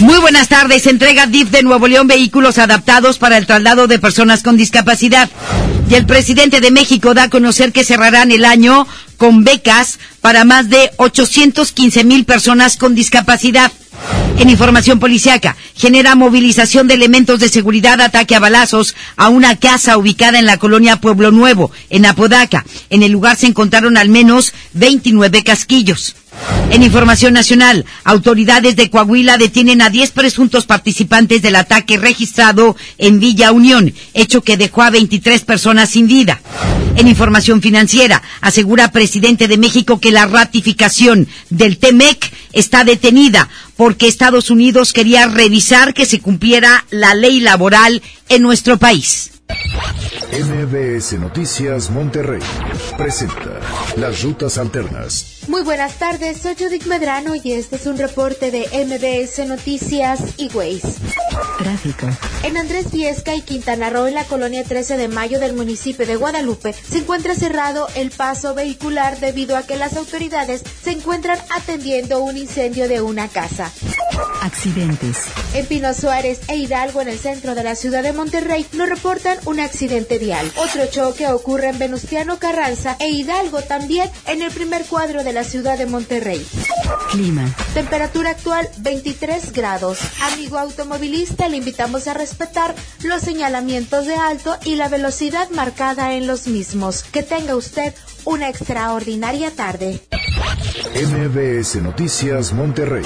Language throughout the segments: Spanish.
Muy buenas tardes. Entrega DIF de Nuevo León vehículos adaptados para el traslado de personas con discapacidad. Y el presidente de México da a conocer que cerrarán el año con becas para más de 815 mil personas con discapacidad. En información policiaca, genera movilización de elementos de seguridad, ataque a balazos a una casa ubicada en la colonia Pueblo Nuevo, en Apodaca. En el lugar se encontraron al menos 29 casquillos. En información nacional, autoridades de Coahuila detienen a 10 presuntos participantes del ataque registrado en Villa Unión, hecho que dejó a 23 personas sin vida. En información financiera, asegura presidente de México que la ratificación del TEMEC está detenida porque Estados Unidos quería revisar que se cumpliera la ley laboral en nuestro país. MBS Noticias Monterrey presenta Las Rutas Alternas. Muy buenas tardes, soy Judith Medrano y este es un reporte de MBS Noticias y Waze. Tráfico. En Andrés Viesca y Quintana Roo, en la colonia 13 de mayo del municipio de Guadalupe, se encuentra cerrado el paso vehicular debido a que las autoridades se encuentran atendiendo un incendio de una casa. Accidentes. En Pino Suárez e Hidalgo, en el centro de la ciudad de Monterrey, nos reportan un accidente vial. Otro choque ocurre en Venustiano Carranza e Hidalgo también en el primer cuadro de la ciudad de Monterrey. Clima. Temperatura actual 23 grados. Amigo automovilista, le invitamos a respetar los señalamientos de alto y la velocidad marcada en los mismos. Que tenga usted una extraordinaria tarde. MBS Noticias Monterrey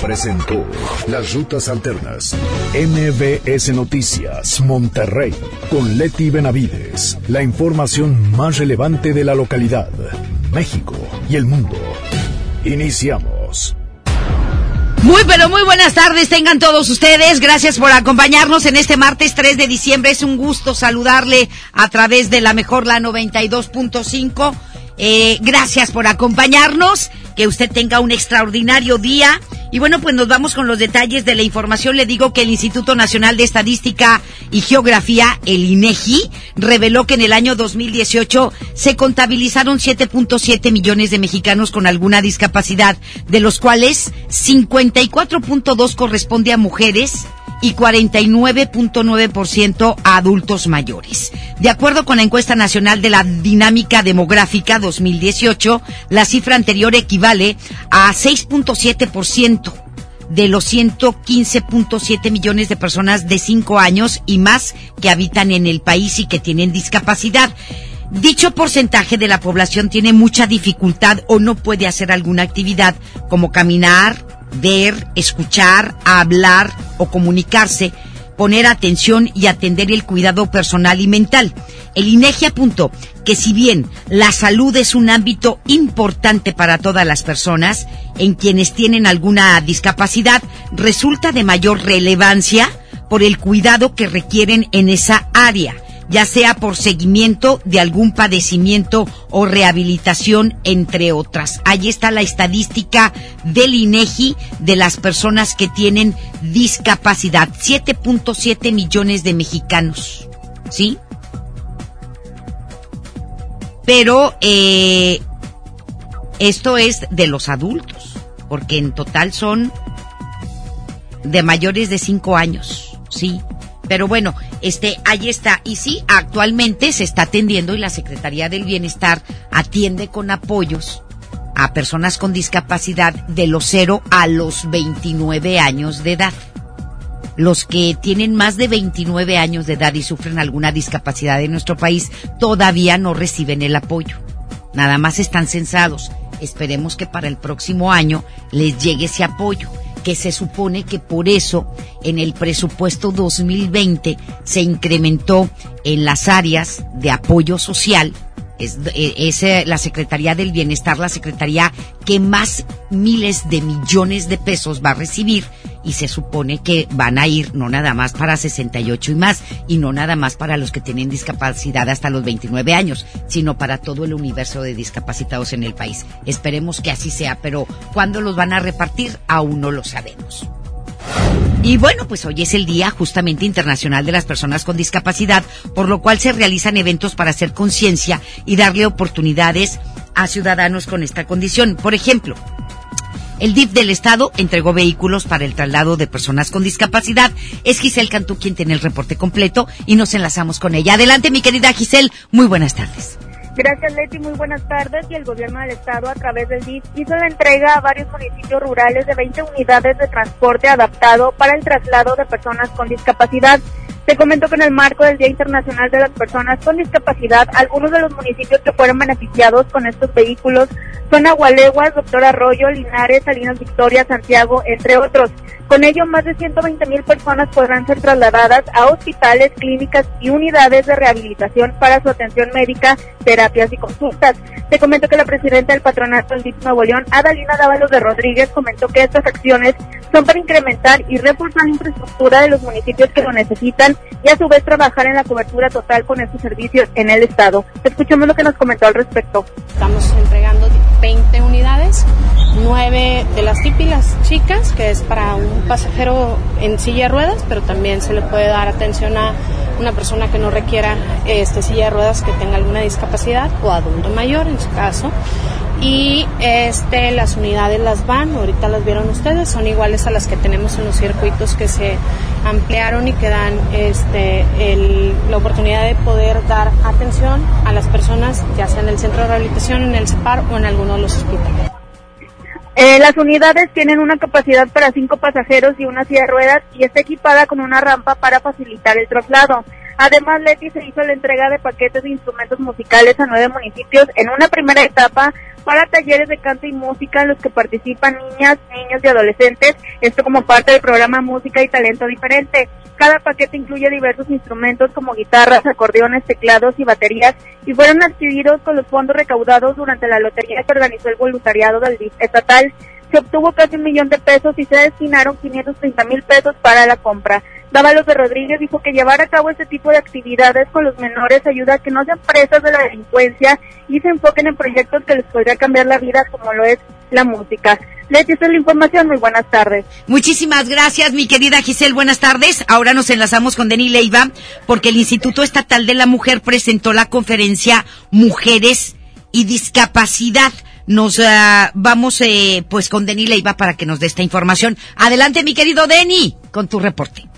presentó Las Rutas Alternas. MBS Noticias Monterrey con Leti Benavides. La información más relevante de la localidad, México y el mundo. Iniciamos. Muy pero muy buenas tardes tengan todos ustedes. Gracias por acompañarnos en este martes 3 de diciembre. Es un gusto saludarle a través de la mejor la 92.5. Eh, gracias por acompañarnos. Que usted tenga un extraordinario día. Y bueno, pues nos vamos con los detalles de la información. Le digo que el Instituto Nacional de Estadística y Geografía, el INEGI, reveló que en el año 2018 se contabilizaron 7.7 millones de mexicanos con alguna discapacidad, de los cuales 54.2 corresponde a mujeres y 49.9% a adultos mayores. De acuerdo con la encuesta nacional de la dinámica demográfica 2018, la cifra anterior equivale a 6.7% de los 115.7 millones de personas de 5 años y más que habitan en el país y que tienen discapacidad. Dicho porcentaje de la población tiene mucha dificultad o no puede hacer alguna actividad como caminar, ver, escuchar, hablar o comunicarse, poner atención y atender el cuidado personal y mental. El INEGI apuntó que si bien la salud es un ámbito importante para todas las personas, en quienes tienen alguna discapacidad resulta de mayor relevancia por el cuidado que requieren en esa área ya sea por seguimiento de algún padecimiento o rehabilitación, entre otras. Ahí está la estadística del INEGI de las personas que tienen discapacidad. 7.7 millones de mexicanos. ¿Sí? Pero eh, esto es de los adultos, porque en total son de mayores de 5 años. ¿Sí? Pero bueno, este, ahí está. Y sí, actualmente se está atendiendo y la Secretaría del Bienestar atiende con apoyos a personas con discapacidad de los 0 a los 29 años de edad. Los que tienen más de 29 años de edad y sufren alguna discapacidad en nuestro país todavía no reciben el apoyo. Nada más están censados. Esperemos que para el próximo año les llegue ese apoyo que se supone que por eso en el presupuesto 2020 se incrementó en las áreas de apoyo social es, eh, eh, la Secretaría del Bienestar, la Secretaría que más miles de millones de pesos va a recibir y se supone que van a ir no nada más para 68 y más y no nada más para los que tienen discapacidad hasta los 29 años, sino para todo el universo de discapacitados en el país. Esperemos que así sea, pero ¿cuándo los van a repartir? Aún no lo sabemos. Y bueno, pues hoy es el Día justamente Internacional de las Personas con Discapacidad, por lo cual se realizan eventos para hacer conciencia y darle oportunidades a ciudadanos con esta condición. Por ejemplo, el DIF del Estado entregó vehículos para el traslado de personas con discapacidad. Es Giselle Cantú quien tiene el reporte completo y nos enlazamos con ella. Adelante, mi querida Giselle. Muy buenas tardes. Gracias, Leti. Muy buenas tardes. Y el gobierno del estado, a través del DIF, hizo la entrega a varios municipios rurales de 20 unidades de transporte adaptado para el traslado de personas con discapacidad. Te comento que en el marco del Día Internacional de las Personas con Discapacidad, algunos de los municipios que fueron beneficiados con estos vehículos son Agualeguas, Doctor Arroyo, Linares, Salinas Victoria, Santiago, entre otros. Con ello, más de 120 mil personas podrán ser trasladadas a hospitales, clínicas y unidades de rehabilitación para su atención médica, terapias y consultas. Te comento que la presidenta del patronato del DIP Nuevo León, Adalina Dávalos de Rodríguez, comentó que estas acciones son para incrementar y reforzar la infraestructura de los municipios que lo necesitan y a su vez trabajar en la cobertura total con estos servicios en el Estado. Escuchemos lo que nos comentó al respecto. Estamos entregando 20 unidades, 9 de las típicas chicas, que es para un pasajero en silla de ruedas, pero también se le puede dar atención a una persona que no requiera este, silla de ruedas, que tenga alguna discapacidad o adulto mayor en su caso. Y este las unidades las van, ahorita las vieron ustedes, son iguales a las que tenemos en los circuitos que se ampliaron y que dan este el, la oportunidad de poder dar atención a las personas, ya sea en el centro de rehabilitación, en el CEPAR o en alguno Eh, las unidades tienen una capacidad para cinco pasajeros y una silla de ruedas y está equipada con una rampa para facilitar el traslado. Además, Leti se hizo la entrega de paquetes de instrumentos musicales a nueve municipios en una primera etapa para talleres de canto y música en los que participan niñas, niños y adolescentes, esto como parte del programa Música y Talento Diferente. Cada paquete incluye diversos instrumentos como guitarras, acordeones, teclados y baterías y fueron adquiridos con los fondos recaudados durante la lotería que organizó el voluntariado del DIF estatal. Se obtuvo casi un millón de pesos y se destinaron 530 mil pesos para la compra. Dávalos de Rodríguez dijo que llevar a cabo este tipo de actividades con los menores ayuda a que no sean presas de la delincuencia y se enfoquen en proyectos que les podría cambiar la vida como lo es la música. Leti, esta es la información. Muy buenas tardes. Muchísimas gracias, mi querida Giselle. Buenas tardes. Ahora nos enlazamos con Denis Leiva porque el Instituto Estatal de la Mujer presentó la conferencia Mujeres y Discapacidad. Nos uh, vamos eh, pues con Denis Leiva para que nos dé esta información. Adelante, mi querido Deni, con tu reporte.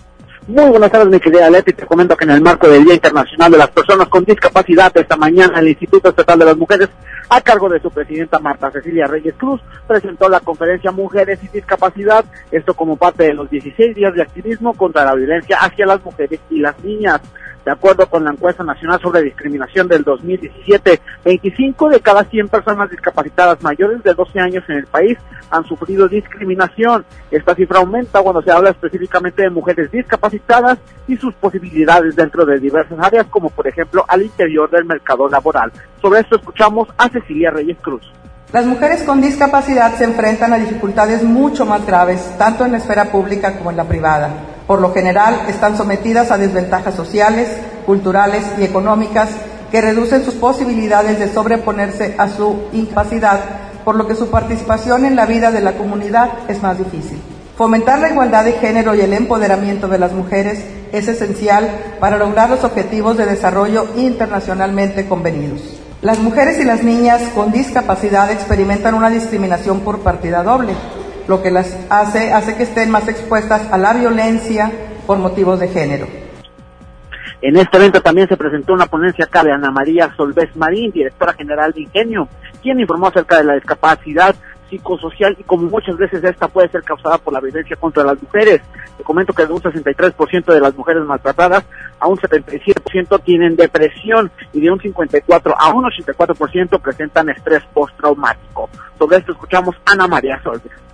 Muy buenas tardes, mi querida Leti. Te comento que en el marco del Día Internacional de las Personas con Discapacidad, esta mañana el Instituto Estatal de las Mujeres, a cargo de su presidenta Marta Cecilia Reyes Cruz, presentó la conferencia Mujeres y Discapacidad, esto como parte de los 16 días de activismo contra la violencia hacia las mujeres y las niñas. De acuerdo con la encuesta nacional sobre discriminación del 2017, 25 de cada 100 personas discapacitadas mayores de 12 años en el país han sufrido discriminación. Esta cifra aumenta cuando se habla específicamente de mujeres discapacitadas y sus posibilidades dentro de diversas áreas, como por ejemplo al interior del mercado laboral. Sobre esto escuchamos a Cecilia Reyes Cruz. Las mujeres con discapacidad se enfrentan a dificultades mucho más graves, tanto en la esfera pública como en la privada. Por lo general, están sometidas a desventajas sociales, culturales y económicas que reducen sus posibilidades de sobreponerse a su incapacidad, por lo que su participación en la vida de la comunidad es más difícil. Fomentar la igualdad de género y el empoderamiento de las mujeres es esencial para lograr los objetivos de desarrollo internacionalmente convenidos. Las mujeres y las niñas con discapacidad experimentan una discriminación por partida doble, lo que las hace, hace que estén más expuestas a la violencia por motivos de género. En este evento también se presentó una ponencia acá de Ana María Solvés Marín, directora general de Ingenio, quien informó acerca de la discapacidad psicosocial y como muchas veces esta puede ser causada por la violencia contra las mujeres. Te comento que de un 63% de las mujeres maltratadas a un 77% tienen depresión y de un 54 a un 84% presentan estrés postraumático. Sobre esto escuchamos Ana María Solves.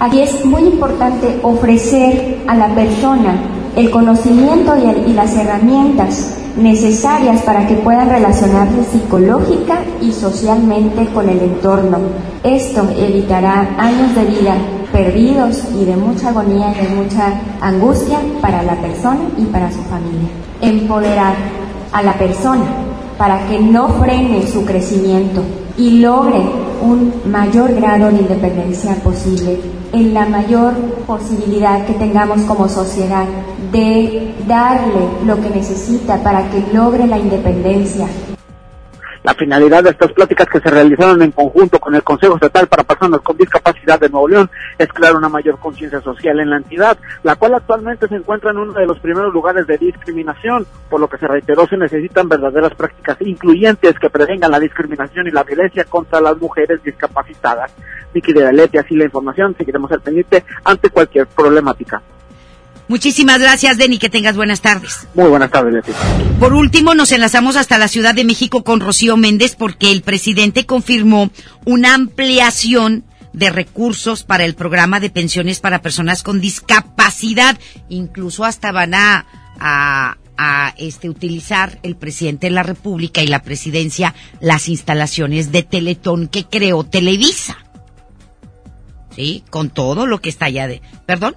Aquí es muy importante ofrecer a la persona el conocimiento y, las herramientas necesarias para que puedan relacionarse psicológica y socialmente con el entorno. Esto evitará años de vida perdidos y de mucha agonía y de mucha angustia para la persona y para su familia. Empoderar a la persona para que no frene su crecimiento y logre un mayor grado de independencia posible en la mayor posibilidad que tengamos como sociedad de darle lo que necesita para que logre la independencia, la finalidad de estas pláticas que se realizaron en conjunto con el Consejo Estatal para Personas con Discapacidad de Nuevo León es crear una mayor conciencia social en la entidad, la cual actualmente se encuentra en uno de los primeros lugares de discriminación, por lo que se reiteró se necesitan verdaderas prácticas incluyentes que prevengan la discriminación y la violencia contra las mujeres discapacitadas. Vicky de Leti, así la información, seguiremos al pendiente ante cualquier problemática. Muchísimas gracias, Denny. Que tengas buenas tardes. Muy buenas tardes, Leti. Por último, nos enlazamos hasta la Ciudad de México con Rocío Méndez porque el presidente confirmó una ampliación de recursos para el programa de pensiones para personas con discapacidad. Incluso hasta van a, a, a este, utilizar el presidente de la República y la presidencia las instalaciones de Teletón que creó Televisa. ¿Sí? Con todo lo que está allá de... ¿Perdón?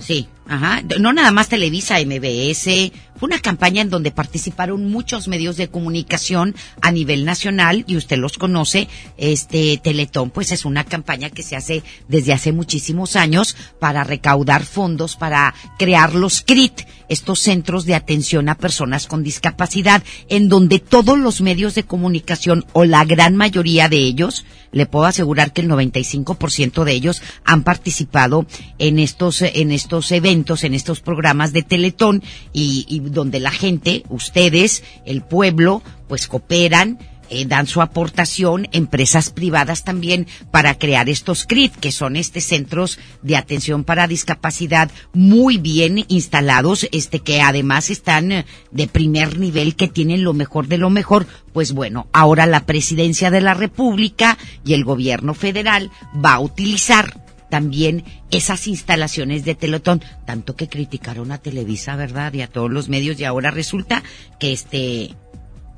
Sí, ajá. No nada más Televisa, MBS. Una campaña en donde participaron muchos medios de comunicación a nivel nacional y usted los conoce. Este Teletón, pues es una campaña que se hace desde hace muchísimos años para recaudar fondos para crear los CRIT, estos centros de atención a personas con discapacidad, en donde todos los medios de comunicación o la gran mayoría de ellos le puedo asegurar que el 95% de ellos han participado en estos, en estos eventos, en estos programas de Teletón y donde la gente, ustedes, el pueblo, pues cooperan eh, dan su aportación, empresas privadas también, para crear estos CRIT, que son este centros de atención para discapacidad muy bien instalados, este que además están eh, de primer nivel, que tienen lo mejor de lo mejor. Pues bueno, ahora la presidencia de la República y el gobierno federal va a utilizar también esas instalaciones de Teletón, tanto que criticaron a Televisa, ¿verdad? Y a todos los medios y ahora resulta que este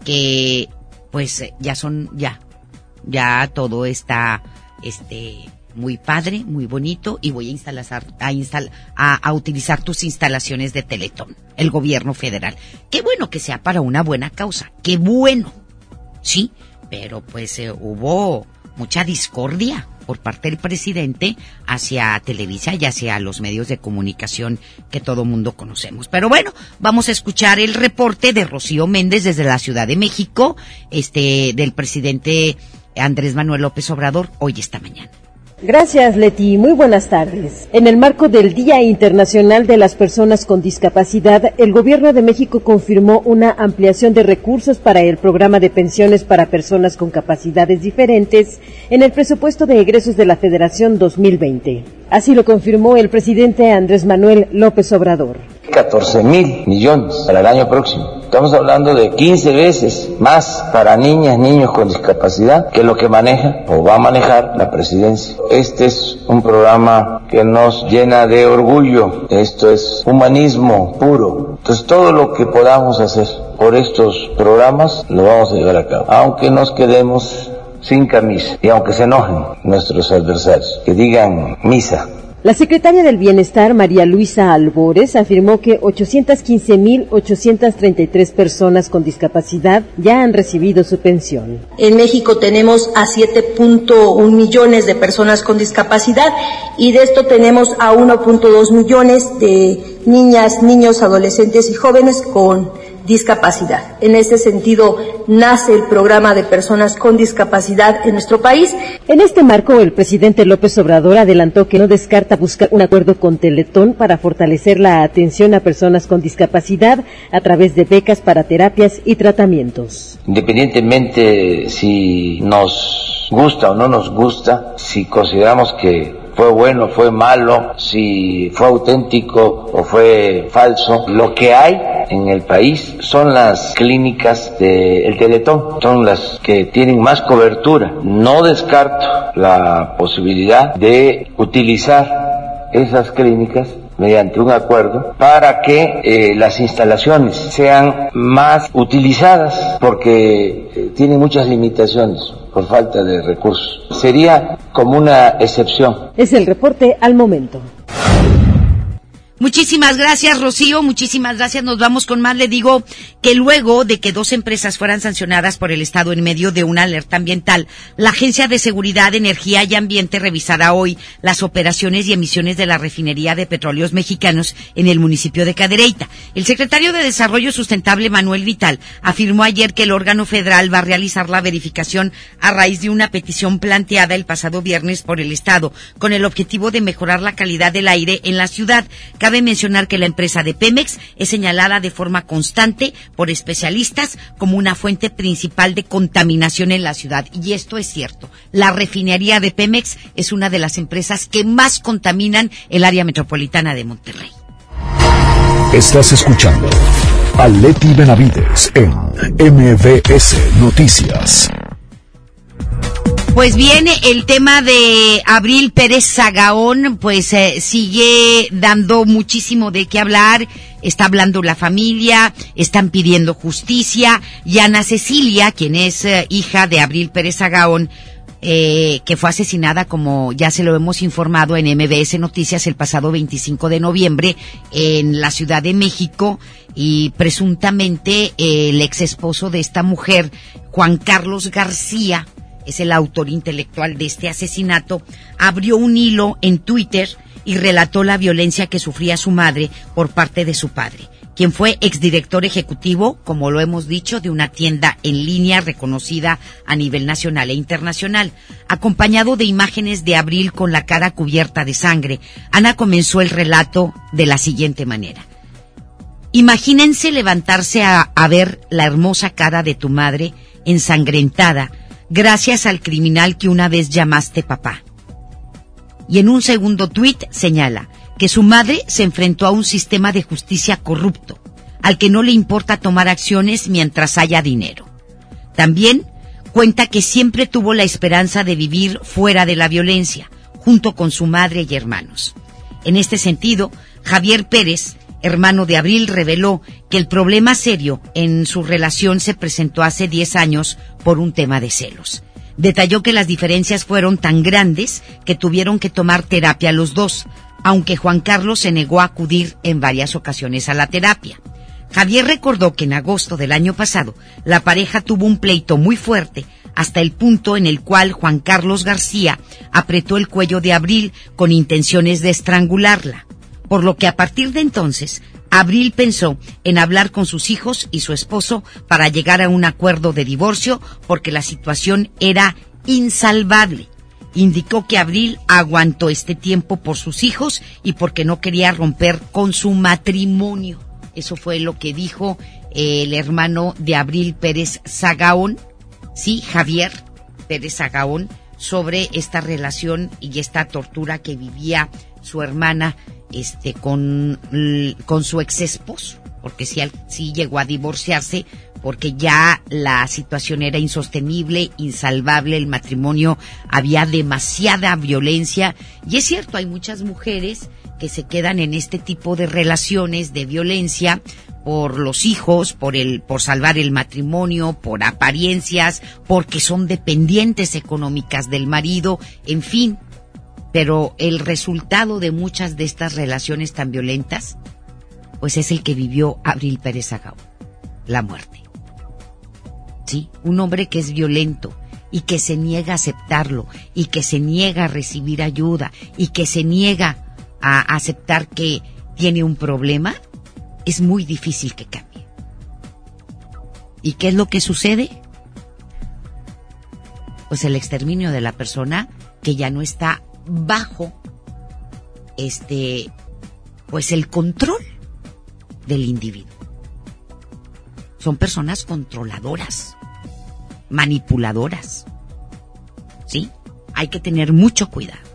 que pues eh, ya son, ya, ya todo está, este, muy padre, muy bonito y voy a instalar, a, instal, a, utilizar tus instalaciones de Teletón, el gobierno federal. Qué bueno que sea para una buena causa, qué bueno, sí, pero pues eh, hubo mucha discordia por parte del presidente hacia Televisa y hacia los medios de comunicación que todo mundo conocemos. Pero bueno, vamos a escuchar el reporte de Rocío Méndez desde la Ciudad de México, este, del presidente Andrés Manuel López Obrador hoy esta mañana. Gracias, Leti. Muy buenas tardes. En el marco del Día Internacional de las Personas con Discapacidad, el Gobierno de México confirmó una ampliación de recursos para el programa de pensiones para personas con capacidades diferentes en el presupuesto de egresos de la Federación 2020. Así lo confirmó el presidente Andrés Manuel López Obrador. 14 mil millones para el año próximo. Estamos hablando de 15 veces más para niñas, niños con discapacidad que lo que maneja o va a manejar la presidencia. Este es un programa que nos llena de orgullo. Esto es humanismo puro. Entonces todo lo que podamos hacer por estos programas lo vamos a llevar a cabo. Aunque nos quedemos sin camisa y aunque se enojen nuestros adversarios, que digan misa la secretaria del Bienestar, María Luisa Albores, afirmó que 815.833 personas con discapacidad ya han recibido su pensión. En México tenemos a 7.1 millones de personas con discapacidad y de esto tenemos a 1.2 millones de niñas, niños, adolescentes y jóvenes con discapacidad. En ese sentido, nace el programa de personas con discapacidad en nuestro país. En este marco, el presidente López Obrador adelantó que no descarta buscar un acuerdo con Teletón para fortalecer la atención a personas con discapacidad a través de becas para terapias y tratamientos. Independientemente si nos gusta o no nos gusta, si consideramos que fue bueno, fue malo, si fue auténtico o fue falso. Lo que hay en el país son las clínicas del Teletón, son las que tienen más cobertura. No descarto la posibilidad de utilizar esas clínicas mediante un acuerdo para que eh, las instalaciones sean más utilizadas porque eh, tienen muchas limitaciones por falta de recursos. Sería como una excepción. Es el reporte al momento. Muchísimas gracias, Rocío. Muchísimas gracias. Nos vamos con más. Le digo que luego de que dos empresas fueran sancionadas por el Estado en medio de una alerta ambiental, la Agencia de Seguridad, Energía y Ambiente revisará hoy las operaciones y emisiones de la refinería de petróleos mexicanos en el municipio de Cadereyta. El secretario de Desarrollo Sustentable, Manuel Vital, afirmó ayer que el órgano federal va a realizar la verificación a raíz de una petición planteada el pasado viernes por el Estado, con el objetivo de mejorar la calidad del aire en la ciudad. Cabe mencionar que la empresa de Pemex es señalada de forma constante por especialistas como una fuente principal de contaminación en la ciudad. Y esto es cierto. La refinería de Pemex es una de las empresas que más contaminan el área metropolitana de Monterrey. Estás escuchando a Leti Benavides en MBS Noticias. Pues bien, el tema de Abril Pérez Zagaón, pues eh, sigue dando muchísimo de qué hablar. Está hablando la familia, están pidiendo justicia. Y Ana Cecilia, quien es eh, hija de Abril Pérez Zagaón, eh, que fue asesinada, como ya se lo hemos informado en MBS Noticias el pasado 25 de noviembre en la Ciudad de México y presuntamente el ex esposo de esta mujer, Juan Carlos García, es el autor intelectual de este asesinato, abrió un hilo en Twitter y relató la violencia que sufría su madre por parte de su padre, quien fue exdirector ejecutivo, como lo hemos dicho, de una tienda en línea reconocida a nivel nacional e internacional. Acompañado de imágenes de Abril con la cara cubierta de sangre, Ana comenzó el relato de la siguiente manera. Imagínense levantarse a, a ver la hermosa cara de tu madre ensangrentada, gracias al criminal que una vez llamaste papá. Y en un segundo tuit señala que su madre se enfrentó a un sistema de justicia corrupto, al que no le importa tomar acciones mientras haya dinero. También cuenta que siempre tuvo la esperanza de vivir fuera de la violencia, junto con su madre y hermanos. En este sentido, Javier Pérez hermano de Abril, reveló que el problema serio en su relación se presentó hace 10 años por un tema de celos. Detalló que las diferencias fueron tan grandes que tuvieron que tomar terapia los dos, aunque Juan Carlos se negó a acudir en varias ocasiones a la terapia. Javier recordó que en agosto del año pasado la pareja tuvo un pleito muy fuerte hasta el punto en el cual Juan Carlos García apretó el cuello de Abril con intenciones de estrangularla por lo que a partir de entonces, Abril pensó en hablar con sus hijos y su esposo para llegar a un acuerdo de divorcio porque la situación era insalvable. Indicó que Abril aguantó este tiempo por sus hijos y porque no quería romper con su matrimonio. Eso fue lo que dijo eh, el hermano de Abril Pérez Zagaón, sí, Javier Pérez Zagaón, sobre esta relación y esta tortura que vivía su hermana este con, con su ex esposo, porque sí, sí llegó a divorciarse porque ya la situación era insostenible, insalvable, el matrimonio había demasiada violencia. Y es cierto, hay muchas mujeres que se quedan en este tipo de relaciones de violencia por los hijos, por el por salvar el matrimonio, por apariencias, porque son dependientes económicas del marido, en fin, pero el resultado de muchas de estas relaciones tan violentas, pues es el que vivió Abril Pérez Agao, la muerte. Sí, un hombre que es violento y que se niega a aceptarlo y que se niega a recibir ayuda y que se niega a aceptar que tiene un problema, es muy difícil que cambie. ¿Y qué es lo que sucede? Pues el exterminio de la persona que ya no está bajo este pues el control del individuo. Son personas controladoras, manipuladoras. ¿Sí? Hay que tener mucho cuidado.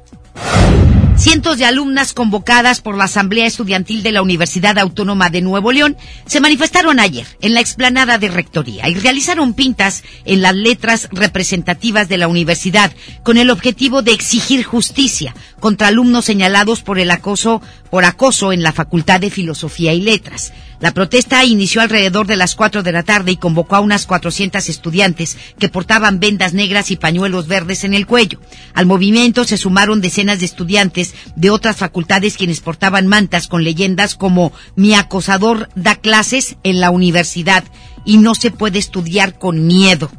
Cientos de alumnas convocadas por la Asamblea Estudiantil de la Universidad Autónoma de Nuevo León se manifestaron ayer en la explanada de Rectoría y realizaron pintas en las letras representativas de la universidad con el objetivo de exigir justicia contra alumnos señalados por el acoso, por acoso en la Facultad de Filosofía y Letras. La protesta inició alrededor de las 4 de la tarde y convocó a unas 400 estudiantes que portaban vendas negras y pañuelos verdes en el cuello. Al movimiento se sumaron decenas de estudiantes de otras facultades quienes portaban mantas con leyendas como mi acosador da clases en la universidad y no se puede estudiar con miedo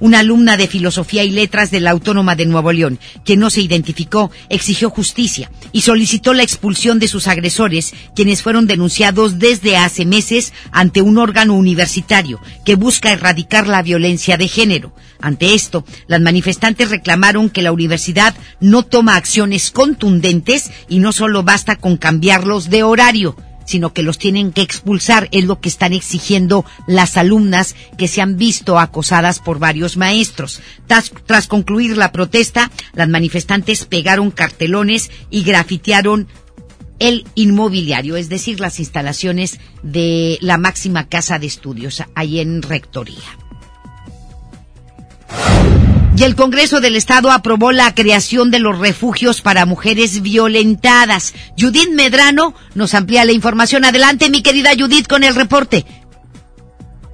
una alumna de Filosofía y Letras de la Autónoma de Nuevo León, que no se identificó, exigió justicia y solicitó la expulsión de sus agresores, quienes fueron denunciados desde hace meses ante un órgano universitario que busca erradicar la violencia de género. Ante esto, las manifestantes reclamaron que la universidad no toma acciones contundentes y no solo basta con cambiarlos de horario, sino que los tienen que expulsar, es lo que están exigiendo las alumnas que se han visto acosadas por varios maestros. Tras, concluir la protesta, las manifestantes pegaron cartelones y grafitearon el inmobiliario, es decir, las instalaciones de la máxima casa de estudios ahí en Rectoría. Y el Congreso del Estado aprobó la creación de los refugios para mujeres violentadas. Judith Medrano nos amplía la información. Adelante, mi querida Judith, con el reporte.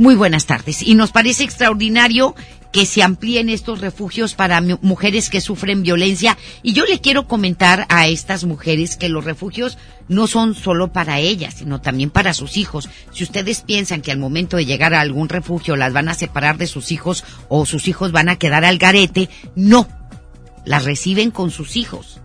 Muy buenas tardes. Y nos parece extraordinario que se amplíen estos refugios para mujeres que sufren violencia. Y yo le quiero comentar a estas mujeres que los refugios no son solo para ellas, sino también para sus hijos. Si ustedes piensan que al momento de llegar a algún refugio las van a separar de sus hijos o sus hijos van a quedar al garete, no. Las reciben con sus hijos.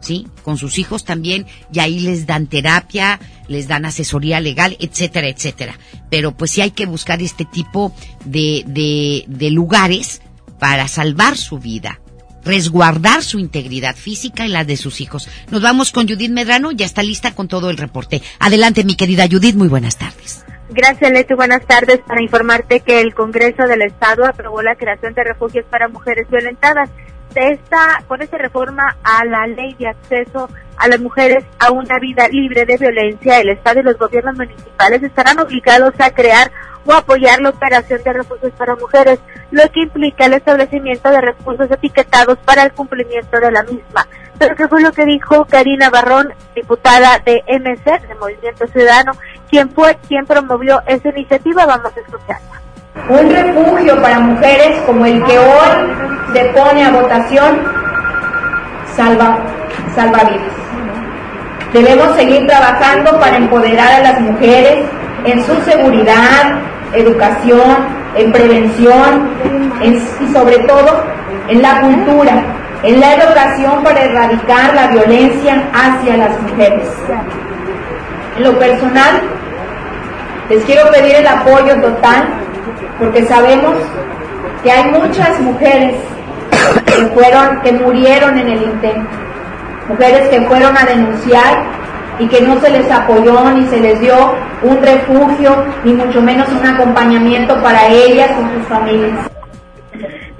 ¿Sí? Con sus hijos también, y ahí les dan terapia, les dan asesoría legal, etcétera, etcétera. Pero pues sí hay que buscar este tipo de, de, de lugares para salvar su vida, resguardar su integridad física y la de sus hijos. Nos vamos con Judith Medrano, ya está lista con todo el reporte. Adelante, mi querida Judith, muy buenas tardes. Gracias, Leti. Buenas tardes. Para informarte que el Congreso del Estado aprobó la creación de refugios para mujeres violentadas esta, con esta reforma a la ley de acceso a las mujeres a una vida libre de violencia, el Estado y los gobiernos municipales estarán obligados a crear o apoyar la operación de refugios para mujeres, lo que implica el establecimiento de recursos etiquetados para el cumplimiento de la misma. Pero ¿qué fue lo que dijo Karina Barrón, diputada de MC, de Movimiento Ciudadano, quien fue quien promovió esta iniciativa? Vamos a escucharla. Un refugio para mujeres como el que hoy se pone a votación salva, salva vidas. Debemos seguir trabajando para empoderar a las mujeres en su seguridad, educación, en prevención y sobre todo en la cultura, en la educación para erradicar la violencia hacia las mujeres. En lo personal, les quiero pedir el apoyo total porque sabemos que hay muchas mujeres que fueron, que murieron en el intento, mujeres que fueron a denunciar y que no se les apoyó ni se les dio un refugio ni mucho menos un acompañamiento para ellas y sus familias.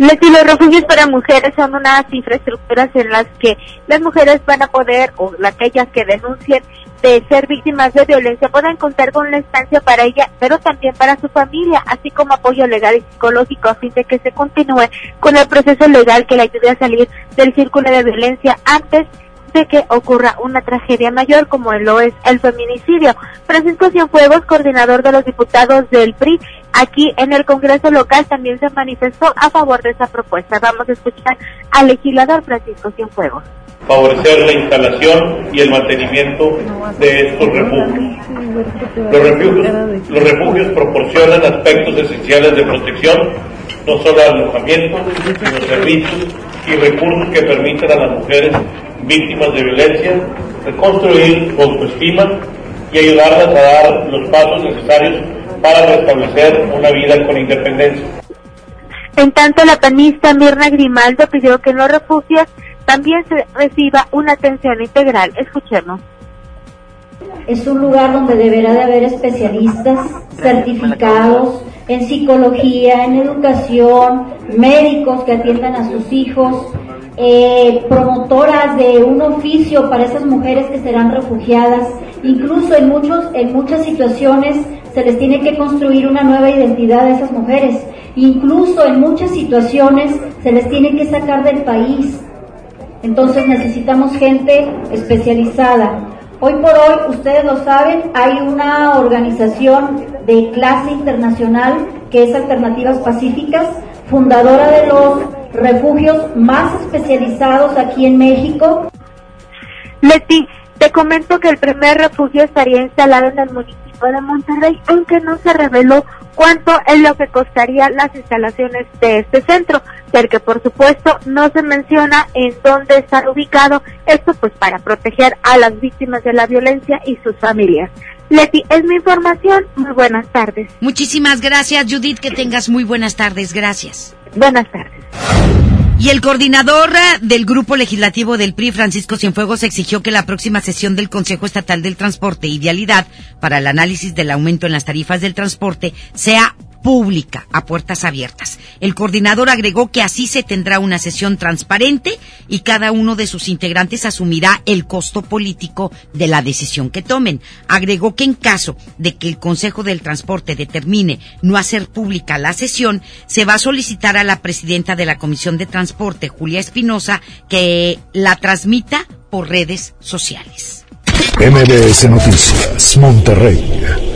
Los refugios para mujeres son unas infraestructuras en las que las mujeres van a poder, o aquellas que denuncien de ser víctimas de violencia, puedan contar con una estancia para ella, pero también para su familia, así como apoyo legal y psicológico a fin de que se continúe con el proceso legal que le ayude a salir del círculo de violencia antes de que ocurra una tragedia mayor como lo es el feminicidio. Francisco Cienfuegos, coordinador de los diputados del PRI, aquí en el Congreso local también se manifestó a favor de esa propuesta. Vamos a escuchar al legislador Francisco Cienfuegos. Favorecer la instalación y el mantenimiento de estos refugios. Los refugios, los refugios proporcionan aspectos esenciales de protección, no solo alojamiento, sino servicios y recursos que permiten a las mujeres víctimas de violencia reconstruir su autoestima y ayudarlas a dar los pasos necesarios para restablecer una vida con independencia. En tanto, la panista Mirna Grimaldo pidió que en los refugios también se reciba una atención integral. Escuchemos. Es un lugar donde deberá de haber especialistas certificados en psicología, en educación, médicos que atiendan a sus hijos, eh, promotoras de un oficio para esas mujeres que serán refugiadas. Incluso en, muchos, en muchas situaciones se les tiene que construir una nueva identidad a esas mujeres. Incluso en muchas situaciones se les tiene que sacar del país. Entonces necesitamos gente especializada. Hoy por hoy, ustedes lo saben, hay una organización de clase internacional que es Alternativas Pacíficas, fundadora de los refugios más especializados aquí en México. Leti, te comento que el primer refugio estaría instalado en el municipio de Monterrey, aunque no se reveló cuánto es lo que costaría las instalaciones de este centro, que por supuesto no se menciona en dónde está ubicado, esto pues para proteger a las víctimas de la violencia y sus familias. Leti, es mi información. Muy buenas tardes. Muchísimas gracias, Judith. Que tengas muy buenas tardes. Gracias. Buenas tardes. Y el coordinador del Grupo Legislativo del PRI, Francisco Cienfuegos, exigió que la próxima sesión del Consejo Estatal del Transporte y Vialidad para el análisis del aumento en las tarifas del transporte sea pública a puertas abiertas. El coordinador agregó que así se tendrá una sesión transparente y cada uno de sus integrantes asumirá el costo político de la decisión que tomen. Agregó que en caso de que el Consejo del Transporte determine no hacer pública la sesión, se va a solicitar a la presidenta de la Comisión de Transporte, Julia Espinosa, que la transmita por redes sociales. MBS Noticias, Monterrey.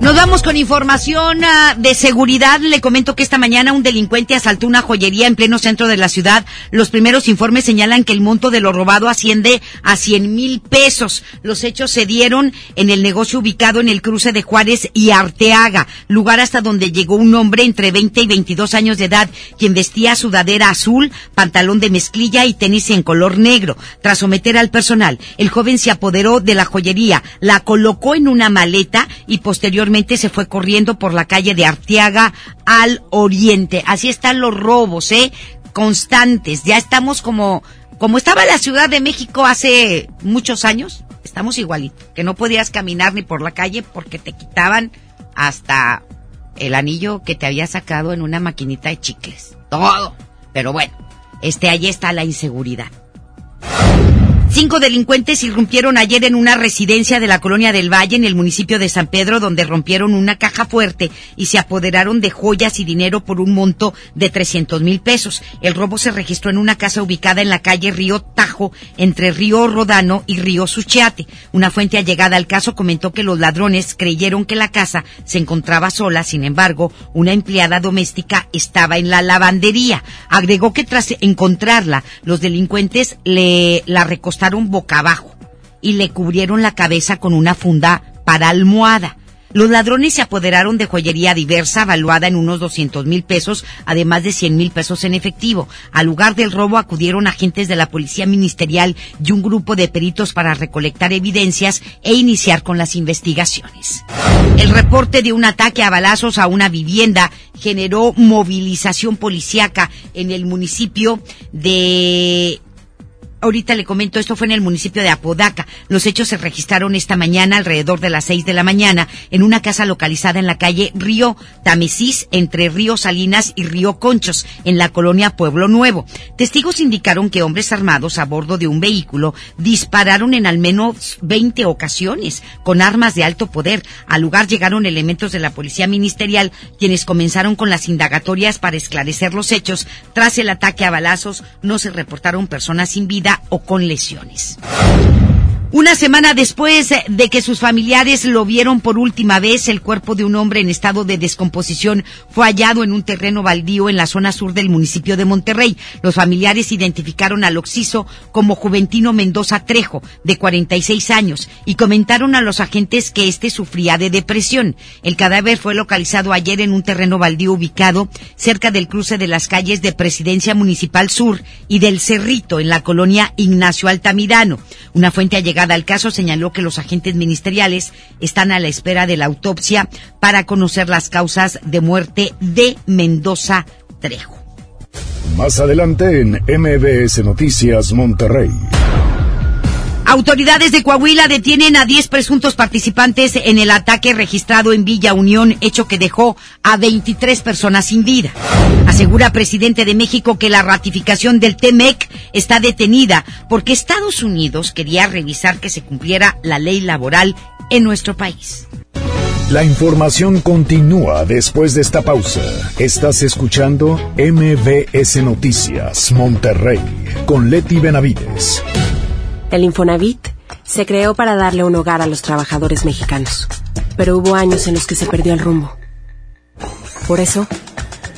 Nos vamos con información ah, de seguridad. Le comento que esta mañana un delincuente asaltó una joyería en pleno centro de la ciudad. Los primeros informes señalan que el monto de lo robado asciende a 100 mil pesos. Los hechos se dieron en el negocio ubicado en el cruce de Juárez y Arteaga, lugar hasta donde llegó un hombre entre 20 y 22 años de edad, quien vestía sudadera azul, pantalón de mezclilla y tenis en color negro. Tras someter al personal, el joven se apoderó de la joyería, la colocó en una maleta y posteriormente se fue corriendo por la calle de Arteaga al oriente. Así están los robos, ¿eh? Constantes. Ya estamos como, como estaba la Ciudad de México hace muchos años. Estamos igualito. Que no podías caminar ni por la calle porque te quitaban hasta el anillo que te había sacado en una maquinita de chicles. Todo. Pero bueno, este, ahí está la inseguridad. Cinco delincuentes irrumpieron ayer en una residencia de la colonia del Valle en el municipio de San Pedro donde rompieron una caja fuerte y se apoderaron de joyas y dinero por un monto de 300 mil pesos. El robo se registró en una casa ubicada en la calle Río Tajo entre Río Rodano y Río Suchiate. Una fuente allegada al caso comentó que los ladrones creyeron que la casa se encontraba sola, sin embargo, una empleada doméstica estaba en la lavandería. Agregó que tras encontrarla, los delincuentes le la recostaron boca abajo y le cubrieron la cabeza con una funda para almohada. Los ladrones se apoderaron de joyería diversa valuada en unos 200 mil pesos, además de 100 mil pesos en efectivo. Al lugar del robo acudieron agentes de la Policía Ministerial y un grupo de peritos para recolectar evidencias e iniciar con las investigaciones. El reporte de un ataque a balazos a una vivienda generó movilización policíaca en el municipio de ahorita le comento, esto fue en el municipio de Apodaca. Los hechos se registraron esta mañana alrededor de las seis de la mañana en una casa localizada en la calle Río Tamesís, entre Río Salinas y Río Conchos, en la colonia Pueblo Nuevo. Testigos indicaron que hombres armados a bordo de un vehículo dispararon en al menos 20 ocasiones con armas de alto poder. Al lugar llegaron elementos de la policía ministerial, quienes comenzaron con las indagatorias para esclarecer los hechos. Tras el ataque a balazos, no se reportaron personas sin vida o con lesiones. Una semana después de que sus familiares lo vieron por última vez, el cuerpo de un hombre en estado de descomposición fue hallado en un terreno baldío en la zona sur del municipio de Monterrey. Los familiares identificaron al occiso como Juventino Mendoza Trejo, de 46 años, y comentaron a los agentes que éste sufría de depresión. El cadáver fue localizado ayer en un terreno baldío ubicado cerca del cruce de las calles de Presidencia Municipal Sur y del Cerrito, en la colonia Ignacio Altamirano. Una fuente allegada al caso señaló que los agentes ministeriales están a la espera de la autopsia para conocer las causas de muerte de Mendoza Trejo. Más adelante en MBS Noticias Monterrey. Autoridades de Coahuila detienen a 10 presuntos participantes en el ataque registrado en Villa Unión, hecho que dejó a 23 personas sin vida. Asegura presidente de México que la ratificación del TEMEC está detenida porque Estados Unidos quería revisar que se cumpliera la ley laboral en nuestro país. La información continúa después de esta pausa. Estás escuchando MBS Noticias Monterrey con Leti Benavides. El Infonavit se creó para darle un hogar a los trabajadores mexicanos, pero hubo años en los que se perdió el rumbo. Por eso,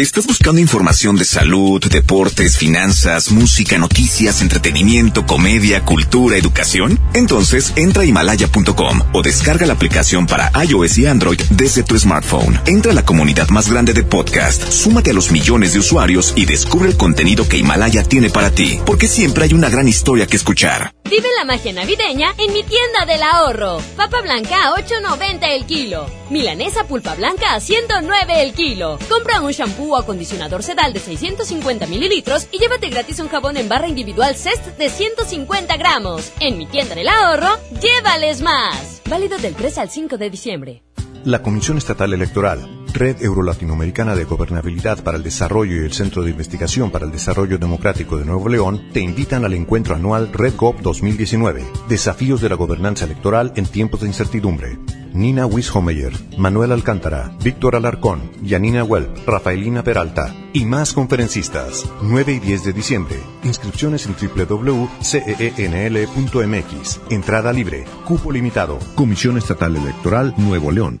¿Estás buscando información de salud, deportes, finanzas, música, noticias, entretenimiento, comedia, cultura, educación? Entonces entra a himalaya.com o descarga la aplicación para iOS y Android desde tu smartphone. Entra a la comunidad más grande de podcast, súmate a los millones de usuarios y descubre el contenido que Himalaya tiene para ti, porque siempre hay una gran historia que escuchar. Vive la magia navideña en mi tienda del ahorro. Papa blanca a 8.90 el kilo. Milanesa pulpa blanca a 109 el kilo. Compra un shampoo o acondicionador sedal de 650 mililitros y llévate gratis un jabón en barra individual CEST de 150 gramos. En mi tienda del ahorro, llévales más. Válido del 3 al 5 de diciembre. La Comisión Estatal Electoral Red Eurolatinoamericana de Gobernabilidad para el Desarrollo y el Centro de Investigación para el Desarrollo Democrático de Nuevo León te invitan al encuentro anual RedGov 2019, Desafíos de la Gobernanza Electoral en tiempos de incertidumbre. Nina Wishomeyer, Manuel Alcántara, Víctor Alarcón, Yanina Welp, Rafaelina Peralta y más conferencistas. 9 y 10 de diciembre. Inscripciones en www.ceenl.mx. Entrada libre. Cupo limitado. Comisión Estatal Electoral Nuevo León.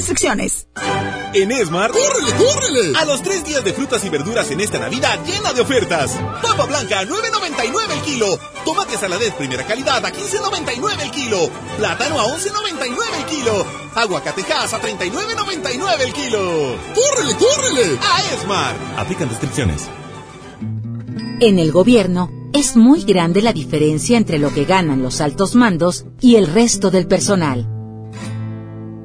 Restricciones. En Esmar, ¡córrele, córrele! A los tres días de frutas y verduras en esta Navidad llena de ofertas. Papa blanca a 9.99 el kilo. Tomate saladez primera calidad a 15.99 el kilo. Plátano a 11.99 el kilo. Aguacatejas a 39.99 el kilo. ¡Córrele, córrele! A Esmar. Aplican restricciones. En el gobierno es muy grande la diferencia entre lo que ganan los altos mandos y el resto del personal.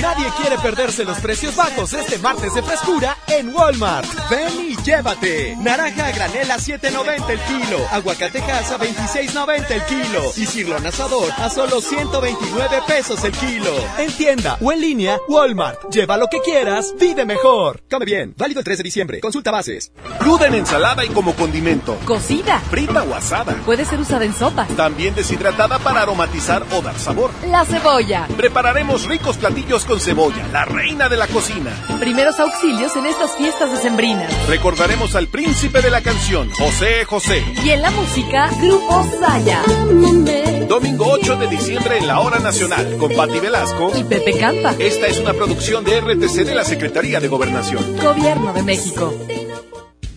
Nadie quiere perderse los precios bajos este martes de frescura en Walmart. Ven y llévate. Naranja a granel a 7.90 el kilo. Aguacatejas a 26.90 el kilo. Y cirlón asador a solo 129 pesos el kilo. En tienda o en línea, Walmart. Lleva lo que quieras, vive mejor. Come bien. Válido el 3 de diciembre. Consulta bases. Cruda en ensalada y como condimento. Cocida. Frita o asada. Puede ser usada en sopa. También deshidratada para aromatizar o dar sabor. La cebolla. Prepararemos ricos platillos con cebolla, la reina de la cocina. Primeros auxilios en estas fiestas decembrinas. Recordaremos al príncipe de la canción, José José. Y en la música, Grupo Saya. Domingo 8 de diciembre en la Hora Nacional, con Patti Velasco y Pepe Campa. Esta es una producción de RTC de la Secretaría de Gobernación. Gobierno de México.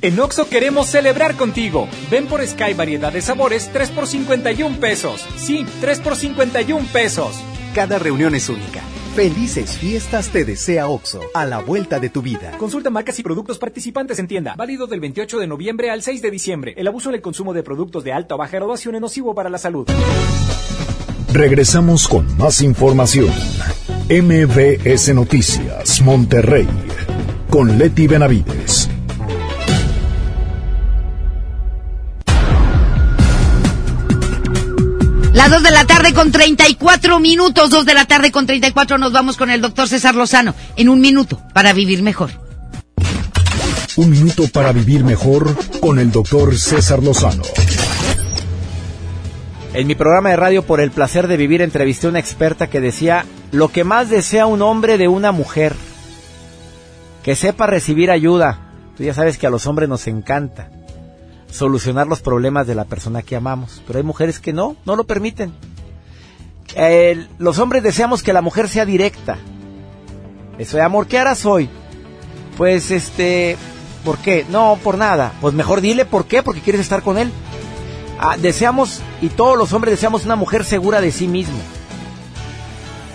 En Oxo queremos celebrar contigo. Ven por Sky variedad de sabores 3 por 51 pesos. Sí, 3 por 51 pesos. Cada reunión es única. Felices fiestas te desea Oxo, a la vuelta de tu vida. Consulta marcas y productos participantes en tienda. Válido del 28 de noviembre al 6 de diciembre. El abuso en el consumo de productos de alta o baja graduación es nocivo para la salud. Regresamos con más información. MBS Noticias, Monterrey, con Leti Benavides. Las 2 de la tarde con 34 minutos, 2 de la tarde con 34 nos vamos con el doctor César Lozano en un minuto para vivir mejor. Un minuto para vivir mejor con el doctor César Lozano. En mi programa de radio Por el placer de vivir entrevisté a una experta que decía lo que más desea un hombre de una mujer, que sepa recibir ayuda. Tú ya sabes que a los hombres nos encanta solucionar los problemas de la persona que amamos. Pero hay mujeres que no, no lo permiten. los hombres deseamos que la mujer sea directa. Eso de amor, ¿qué harás hoy? Pues este, ¿por qué? No, por nada. Pues mejor dile por qué, porque quieres estar con él. Ah, deseamos, y todos los hombres deseamos una mujer segura de sí mismo.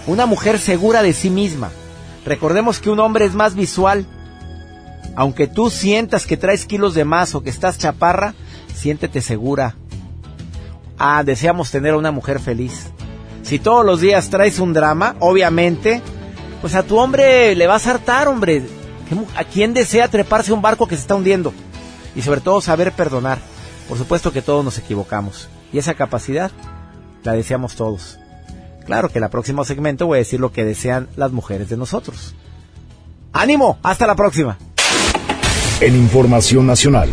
Una mujer segura de sí misma. Recordemos que un hombre es más visual aunque tú sientas que traes kilos de más o que estás chaparra, siéntete segura. Ah, deseamos tener a una mujer feliz. Si todos los días traes un drama, obviamente, pues a tu hombre le vas a hartar, hombre. ¿A quién desea treparse un barco que se está hundiendo? Y sobre todo saber perdonar. Por supuesto que todos nos equivocamos. Y esa capacidad la deseamos todos. Claro que en el próximo segmento voy a decir lo que desean las mujeres de nosotros. ¡Ánimo! ¡Hasta la próxima! En Información Nacional.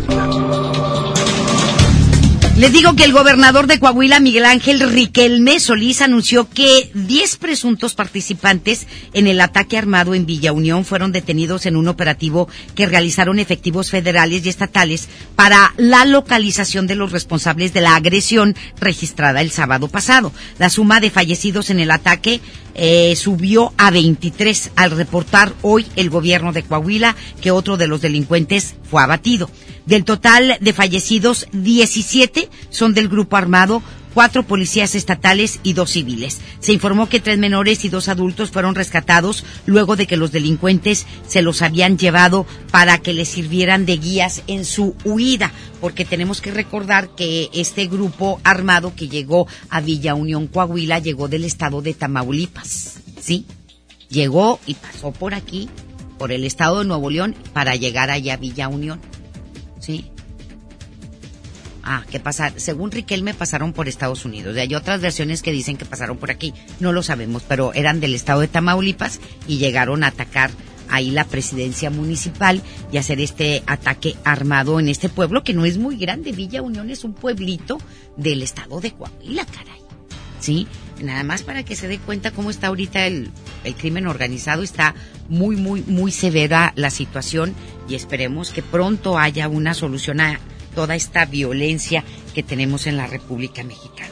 Les digo que el gobernador de Coahuila, Miguel Ángel Riquelme Solís, anunció que 10 presuntos participantes en el ataque armado en Villa Unión fueron detenidos en un operativo que realizaron efectivos federales y estatales para la localización de los responsables de la agresión registrada el sábado pasado. La suma de fallecidos en el ataque eh, subió a 23 al reportar hoy el gobierno de Coahuila que otro de los delincuentes fue abatido. Del total de fallecidos, 17 son del grupo armado, cuatro policías estatales y dos civiles. Se informó que tres menores y dos adultos fueron rescatados luego de que los delincuentes se los habían llevado para que les sirvieran de guías en su huida, porque tenemos que recordar que este grupo armado que llegó a Villa Unión Coahuila llegó del estado de Tamaulipas, ¿sí? Llegó y pasó por aquí, por el estado de Nuevo León, para llegar allá a Villa Unión. ¿sí? Ah, que pasa, según Riquelme pasaron por Estados Unidos. Hay otras versiones que dicen que pasaron por aquí. No lo sabemos, pero eran del estado de Tamaulipas y llegaron a atacar ahí la presidencia municipal y hacer este ataque armado en este pueblo que no es muy grande. Villa Unión es un pueblito del estado de Coahuila, caray. ¿Sí? Nada más para que se dé cuenta cómo está ahorita el, el crimen organizado. Está muy, muy, muy severa la situación y esperemos que pronto haya una solución a toda esta violencia que tenemos en la República Mexicana.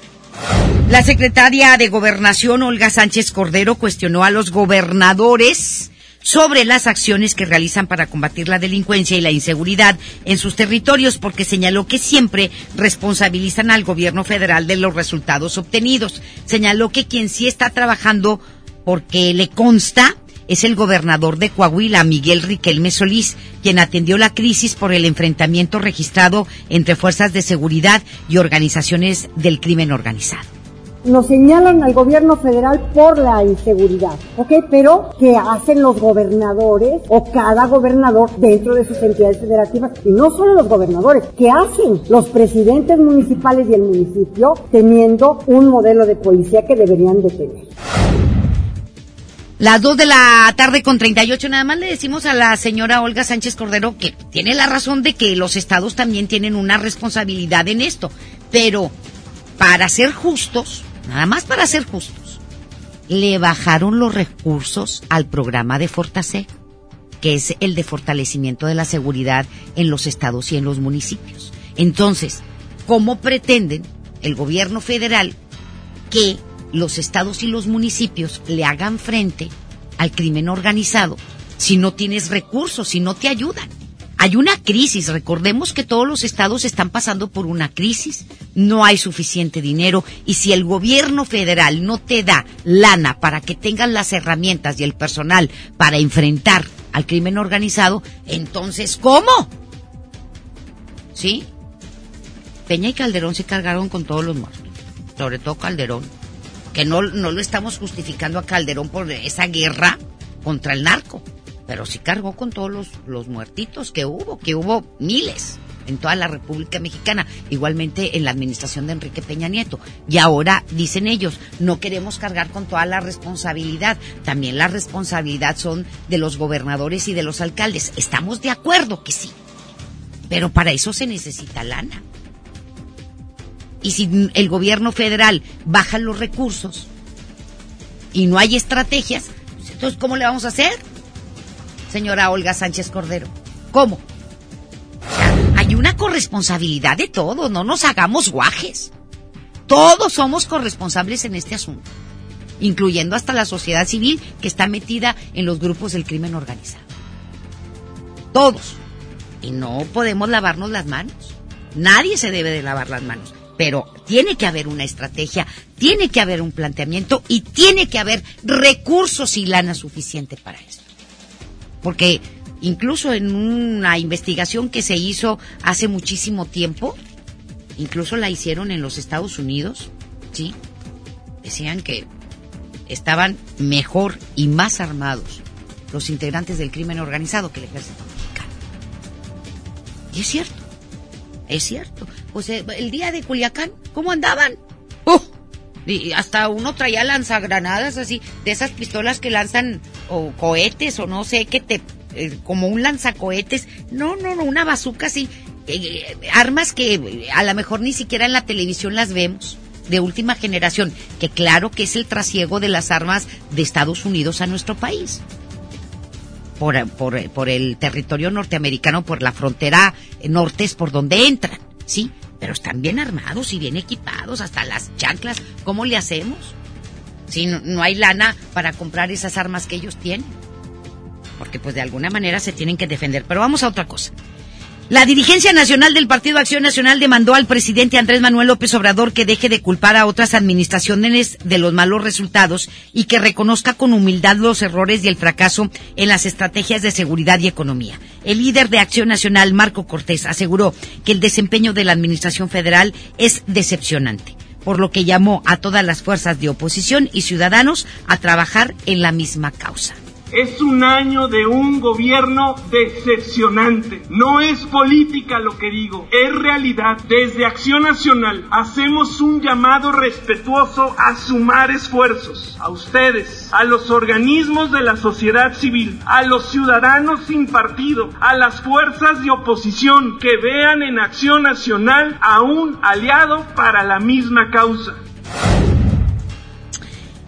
La secretaria de Gobernación, Olga Sánchez Cordero, cuestionó a los gobernadores sobre las acciones que realizan para combatir la delincuencia y la inseguridad en sus territorios porque señaló que siempre responsabilizan al gobierno federal de los resultados obtenidos. Señaló que quien sí está trabajando porque le consta es el gobernador de Coahuila, Miguel Riquelme Solís, quien atendió la crisis por el enfrentamiento registrado entre fuerzas de seguridad y organizaciones del crimen organizado. Nos señalan al gobierno federal por la inseguridad, ¿ok? Pero ¿qué hacen los gobernadores o cada gobernador dentro de sus entidades federativas? Y no solo los gobernadores, ¿qué hacen los presidentes municipales y el municipio teniendo un modelo de policía que deberían de tener? Las dos de la tarde con 38, nada más le decimos a la señora Olga Sánchez Cordero que tiene la razón de que los estados también tienen una responsabilidad en esto. Pero, para ser justos, nada más para ser justos, le bajaron los recursos al programa de Fortase, que es el de fortalecimiento de la seguridad en los estados y en los municipios. Entonces, ¿cómo pretenden el gobierno federal que los estados y los municipios le hagan frente al crimen organizado si no tienes recursos, si no te ayudan. Hay una crisis, recordemos que todos los estados están pasando por una crisis, no hay suficiente dinero y si el gobierno federal no te da lana para que tengan las herramientas y el personal para enfrentar al crimen organizado, entonces ¿cómo? ¿Sí? Peña y Calderón se cargaron con todos los muertos, sobre todo Calderón que no, no lo estamos justificando a Calderón por esa guerra contra el narco, pero sí cargó con todos los, los muertitos que hubo, que hubo miles en toda la República Mexicana, igualmente en la administración de Enrique Peña Nieto. Y ahora dicen ellos, no queremos cargar con toda la responsabilidad, también la responsabilidad son de los gobernadores y de los alcaldes. Estamos de acuerdo que sí, pero para eso se necesita lana. Y si el gobierno federal baja los recursos y no hay estrategias, pues entonces ¿cómo le vamos a hacer? Señora Olga Sánchez Cordero, ¿cómo? hay una corresponsabilidad de todos, no nos hagamos guajes. Todos somos corresponsables en este asunto, incluyendo hasta la sociedad civil que está metida en los grupos del crimen organizado. Todos. Y no podemos lavarnos las manos. Nadie se debe de lavar las manos. Pero tiene que haber una estrategia, tiene que haber un planteamiento y tiene que haber recursos y lana suficiente para esto. Porque incluso en una investigación que se hizo hace muchísimo tiempo, incluso la hicieron en los Estados Unidos, ¿sí? Decían que estaban mejor y más armados los integrantes del crimen organizado que el ejército mexicano. Y es cierto, es cierto. Pues eh, el día de Culiacán, ¿cómo andaban? ¡Oh! Y hasta uno traía lanzagranadas así, de esas pistolas que lanzan o cohetes o no sé, que te eh, como un lanzacohetes. No, no, no, una bazuca así. Eh, armas que a lo mejor ni siquiera en la televisión las vemos de última generación, que claro que es el trasiego de las armas de Estados Unidos a nuestro país. Por, por, por el territorio norteamericano, por la frontera norte es por donde entran, ¿sí? Pero están bien armados y bien equipados, hasta las chanclas. ¿Cómo le hacemos? Si no hay lana para comprar esas armas que ellos tienen porque pues de alguna manera se tienen que defender. Pero vamos a otra cosa. La dirigencia nacional del Partido Acción Nacional demandó al presidente Andrés Manuel López Obrador que deje de culpar a otras administraciones de los malos resultados y que reconozca con humildad los errores y el fracaso en las estrategias de seguridad y economía. El líder de Acción Nacional, Marco Cortés, aseguró que el desempeño de la Administración Federal es decepcionante, por lo que llamó a todas las fuerzas de oposición y ciudadanos a trabajar en la misma causa. Es un año de un gobierno decepcionante. No es política lo que digo, es realidad. Desde Acción Nacional hacemos un llamado respetuoso a sumar esfuerzos. A ustedes, a los organismos de la sociedad civil, a los ciudadanos sin partido, a las fuerzas de oposición que vean en Acción Nacional a un aliado para la misma causa.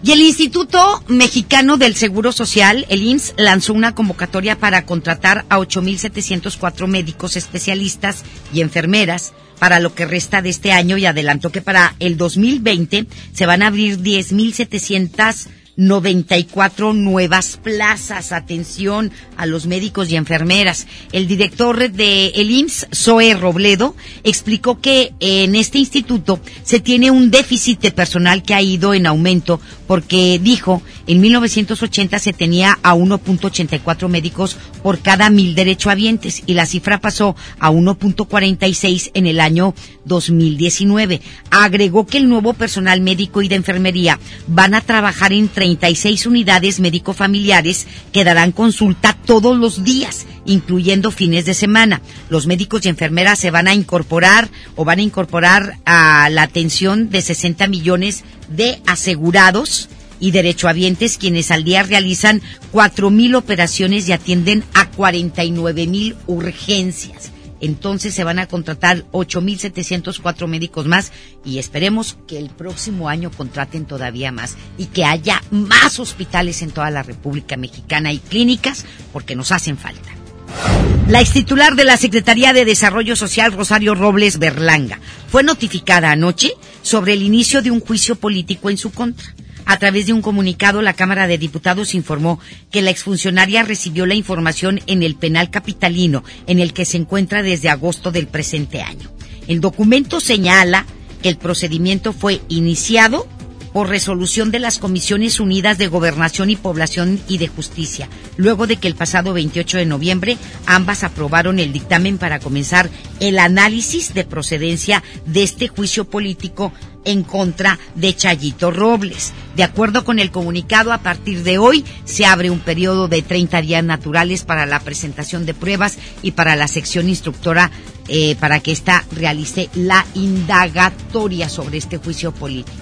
Y el Instituto Mexicano del Seguro Social, el IMSS, lanzó una convocatoria para contratar a 8.704 médicos especialistas y enfermeras para lo que resta de este año y adelantó que para el 2020 se van a abrir 10.700 94 nuevas plazas. Atención a los médicos y enfermeras. El director de el IMSS, Zoe Robledo, explicó que en este instituto se tiene un déficit de personal que ha ido en aumento porque dijo, en 1980 se tenía a 1.84 médicos por cada mil derechohabientes y la cifra pasó a 1.46 en el año 2019. Agregó que el nuevo personal médico y de enfermería van a trabajar en 36 unidades médico-familiares que darán consulta todos los días, incluyendo fines de semana. Los médicos y enfermeras se van a incorporar o van a incorporar a la atención de 60 millones de asegurados y derechohabientes quienes al día realizan 4.000 operaciones y atienden a 49.000 urgencias entonces se van a contratar 8.704 médicos más y esperemos que el próximo año contraten todavía más y que haya más hospitales en toda la República Mexicana y clínicas porque nos hacen falta. La titular de la Secretaría de Desarrollo Social, Rosario Robles Berlanga, fue notificada anoche sobre el inicio de un juicio político en su contra. A través de un comunicado, la Cámara de Diputados informó que la exfuncionaria recibió la información en el penal capitalino, en el que se encuentra desde agosto del presente año. El documento señala que el procedimiento fue iniciado por resolución de las Comisiones Unidas de Gobernación y Población y de Justicia, luego de que el pasado 28 de noviembre ambas aprobaron el dictamen para comenzar el análisis de procedencia de este juicio político en contra de Chayito Robles. De acuerdo con el comunicado, a partir de hoy se abre un periodo de 30 días naturales para la presentación de pruebas y para la sección instructora eh, para que ésta realice la indagatoria sobre este juicio político.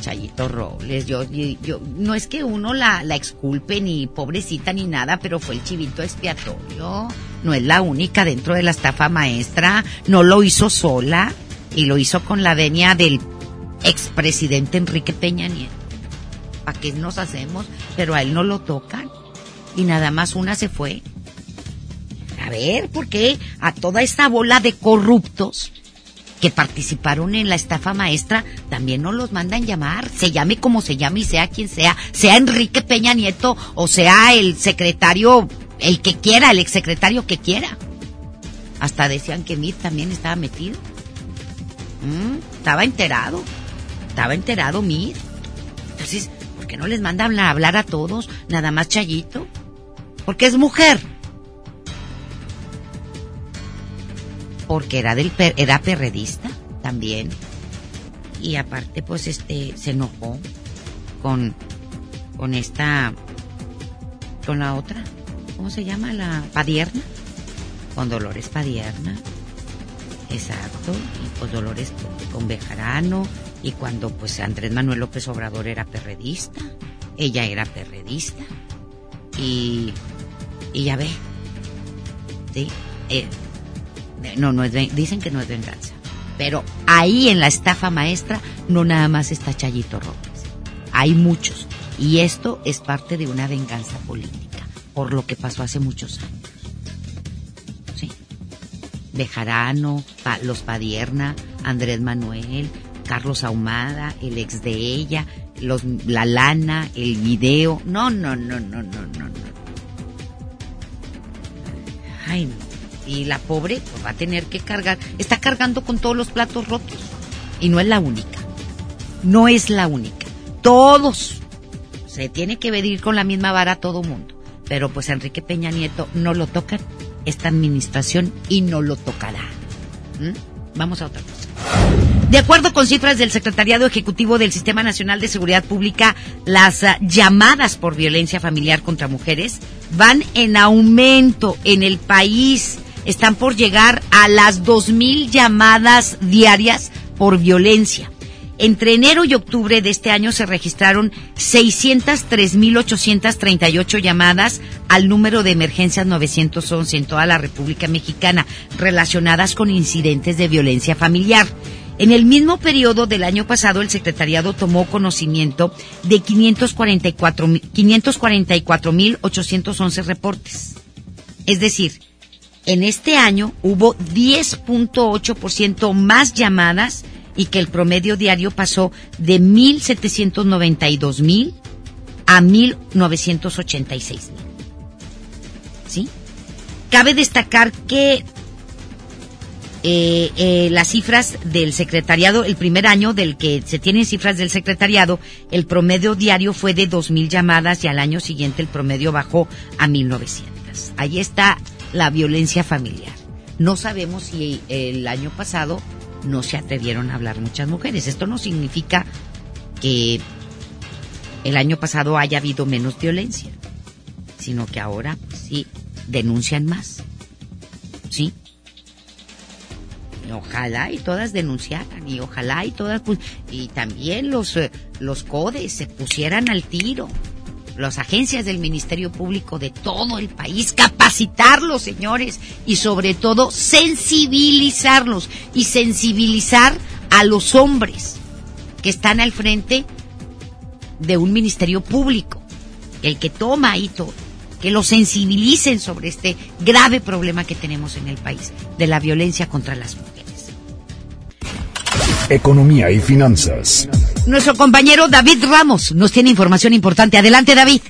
Chayito Robles, yo, yo, no es que uno la, la exculpe ni pobrecita ni nada, pero fue el chivito expiatorio. No es la única dentro de la estafa maestra, no lo hizo sola y lo hizo con la venia del expresidente Enrique Peña Nieto. ¿Para qué nos hacemos? Pero a él no lo tocan. Y nada más una se fue. A ver, ¿por qué a toda esta bola de corruptos que participaron en la estafa maestra también no los mandan llamar? Se llame como se llame y sea quien sea, sea Enrique Peña Nieto o sea el secretario, el que quiera, el exsecretario que quiera. Hasta decían que Mir también estaba metido. Mm, estaba enterado estaba enterado Mir. Entonces, ¿por qué no les manda a hablar a todos? Nada más Chayito. Porque es mujer. Porque era del era perredista también. Y aparte, pues este, se enojó con, con esta, con la otra. ¿Cómo se llama? La Padierna. Con Dolores Padierna. Exacto. Y pues Dolores con Bejarano y cuando pues Andrés Manuel López Obrador era perredista, ella era perredista. Y, y ya ve, ¿sí? Eh, no, no es, dicen que no es venganza. Pero ahí en la estafa maestra no nada más está Chayito Robles. Hay muchos. Y esto es parte de una venganza política por lo que pasó hace muchos años. Sí. Bejarano, Los Padierna, Andrés Manuel, Carlos Ahumada, el ex de ella, la lana, el video. No, no, no, no, no, no, no. Ay, Y la pobre pues, va a tener que cargar. Está cargando con todos los platos rotos. Y no es la única. No es la única. Todos. Se tiene que medir con la misma vara todo mundo. Pero pues Enrique Peña Nieto no lo toca esta administración y no lo tocará. ¿Mm? Vamos a otra cosa. De acuerdo con cifras del Secretariado Ejecutivo del Sistema Nacional de Seguridad Pública, las ah, llamadas por violencia familiar contra mujeres van en aumento en el país. Están por llegar a las 2.000 llamadas diarias por violencia. Entre enero y octubre de este año se registraron 603.838 llamadas al número de emergencias 911 en toda la República Mexicana relacionadas con incidentes de violencia familiar. En el mismo periodo del año pasado, el secretariado tomó conocimiento de 544.811 reportes. Es decir, en este año hubo 10.8% más llamadas y que el promedio diario pasó de 1.792.000 a 1.986.000. ¿Sí? Cabe destacar que eh, eh, las cifras del secretariado, el primer año del que se tienen cifras del secretariado, el promedio diario fue de 2.000 llamadas y al año siguiente el promedio bajó a 1.900. Ahí está la violencia familiar. No sabemos si el año pasado no se atrevieron a hablar muchas mujeres. Esto no significa que el año pasado haya habido menos violencia, sino que ahora pues, sí denuncian más. ¿Sí? Ojalá y todas denunciaran y ojalá y todas pues, y también los eh, los codes se pusieran al tiro las agencias del Ministerio Público de todo el país, capacitarlos, señores, y sobre todo sensibilizarlos y sensibilizar a los hombres que están al frente de un Ministerio Público, el que toma ahí todo, que los sensibilicen sobre este grave problema que tenemos en el país de la violencia contra las mujeres. Economía y finanzas. Nuestro compañero David Ramos nos tiene información importante. Adelante, David.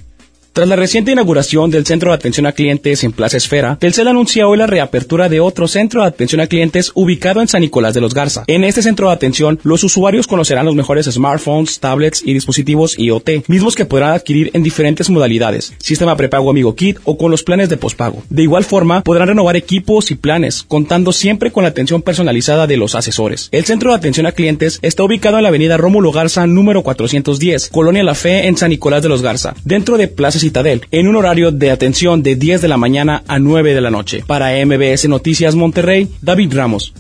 Tras la reciente inauguración del centro de atención a clientes en Plaza Esfera, Telcel anuncia hoy la reapertura de otro centro de atención a clientes ubicado en San Nicolás de los Garza. En este centro de atención, los usuarios conocerán los mejores smartphones, tablets y dispositivos IoT, mismos que podrán adquirir en diferentes modalidades, sistema prepago Amigo Kit o con los planes de pospago. De igual forma, podrán renovar equipos y planes, contando siempre con la atención personalizada de los asesores. El centro de atención a clientes está ubicado en la avenida Rómulo Garza número 410, Colonia La Fe en San Nicolás de los Garza, dentro de Plaza En un horario de atención de 10 de la mañana a 9 de la noche. Para MBS Noticias Monterrey, David Ramos.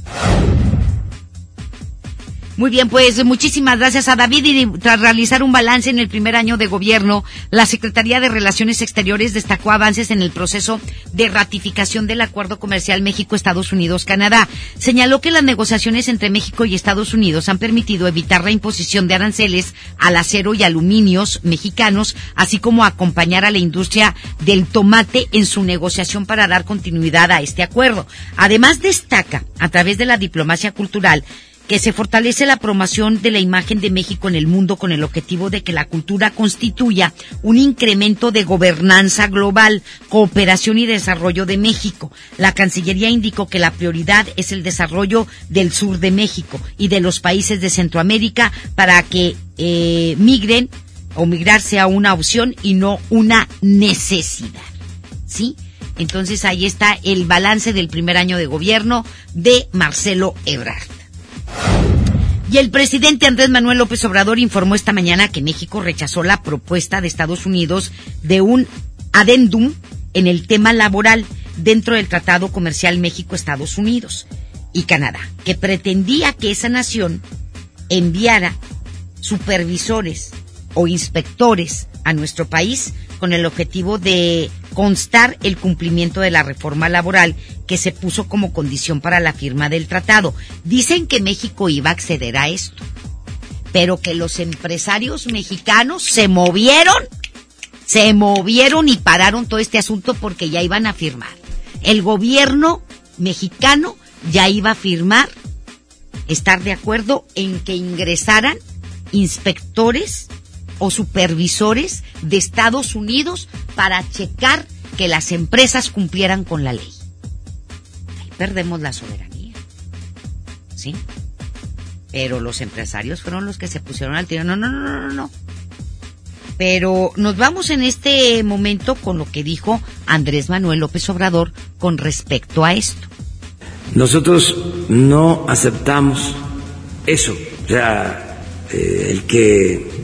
Muy bien, pues muchísimas gracias a David y tras realizar un balance en el primer año de gobierno, la Secretaría de Relaciones Exteriores destacó avances en el proceso de ratificación del Acuerdo Comercial México-Estados Unidos-Canadá. Señaló que las negociaciones entre México y Estados Unidos han permitido evitar la imposición de aranceles al acero y aluminios mexicanos, así como acompañar a la industria del tomate en su negociación para dar continuidad a este acuerdo. Además destaca, a través de la diplomacia cultural, que se fortalece la promoción de la imagen de México en el mundo con el objetivo de que la cultura constituya un incremento de gobernanza global, cooperación y desarrollo de México. La Cancillería indicó que la prioridad es el desarrollo del sur de México y de los países de Centroamérica para que eh, migren o migrar sea una opción y no una necesidad. ¿Sí? Entonces ahí está el balance del primer año de gobierno de Marcelo Ebrard. Y el presidente Andrés Manuel López Obrador informó esta mañana que México rechazó la propuesta de Estados Unidos de un adendum en el tema laboral dentro del Tratado Comercial México-Estados Unidos y Canadá, que pretendía que esa nación enviara supervisores o inspectores a nuestro país con el objetivo de constar el cumplimiento de la reforma laboral que se puso como condición para la firma del tratado. Dicen que México iba a acceder a esto, pero que los empresarios mexicanos se movieron, se movieron y pararon todo este asunto porque ya iban a firmar. El gobierno mexicano ya iba a firmar, estar de acuerdo en que ingresaran inspectores o supervisores de Estados Unidos para checar que las empresas cumplieran con la ley. Ahí perdemos la soberanía. ¿Sí? Pero los empresarios fueron los que se pusieron al tiro. No, no, no, no, no. Pero nos vamos en este momento con lo que dijo Andrés Manuel López Obrador con respecto a esto. Nosotros no aceptamos eso. O sea, eh, el que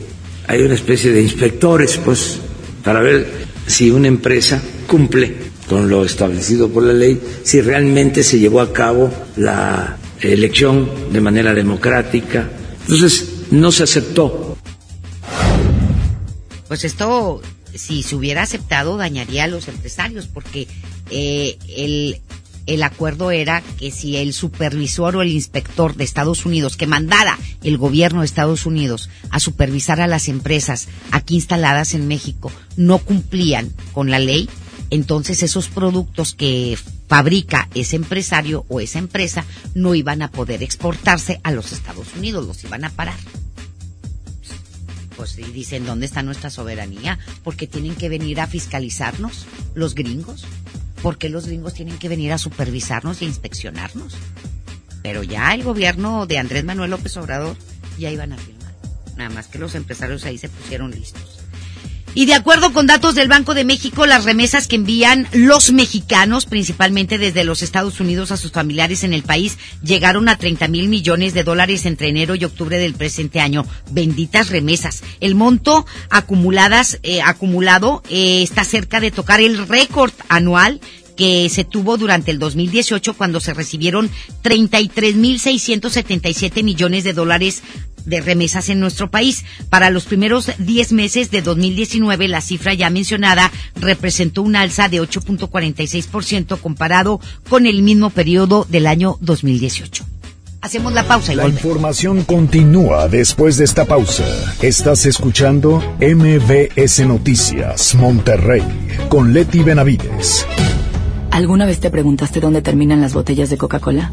hay una especie de inspectores, pues, para ver si una empresa cumple con lo establecido por la ley, si realmente se llevó a cabo la elección de manera democrática. Entonces, no se aceptó. Pues esto, si se hubiera aceptado, dañaría a los empresarios, porque eh, el, el acuerdo era que si el supervisor o el inspector de Estados Unidos que mandara el gobierno de Estados Unidos a supervisar a las empresas aquí instaladas en México no cumplían con la ley, entonces esos productos que fabrica ese empresario o esa empresa no iban a poder exportarse a los Estados Unidos, los iban a parar. Pues y dicen, ¿dónde está nuestra soberanía? Porque tienen que venir a fiscalizarnos los gringos. ¿Por qué los gringos tienen que venir a supervisarnos a inspeccionarnos? Pero ya el gobierno de Andrés Manuel López Obrador ya iban a firmar. Nada más que los empresarios ahí se pusieron listos. Y de acuerdo con datos del Banco de México, las remesas que envían los mexicanos, principalmente desde los Estados Unidos a sus familiares en el país, llegaron a 30 mil millones de dólares entre enero y octubre del presente año. Benditas remesas. El monto acumuladas, eh, acumulado eh, está cerca de tocar el récord anual que se tuvo durante el 2018 cuando se recibieron 33.677 millones de dólares de remesas en nuestro país. Para los primeros 10 meses de 2019, la cifra ya mencionada representó un alza de 8.46% comparado con el mismo periodo del año 2018. Hacemos la pausa. La información continúa después de esta pausa. Estás escuchando MBS Noticias Monterrey con Leti Benavides. ¿Alguna vez te preguntaste dónde terminan las botellas de Coca-Cola?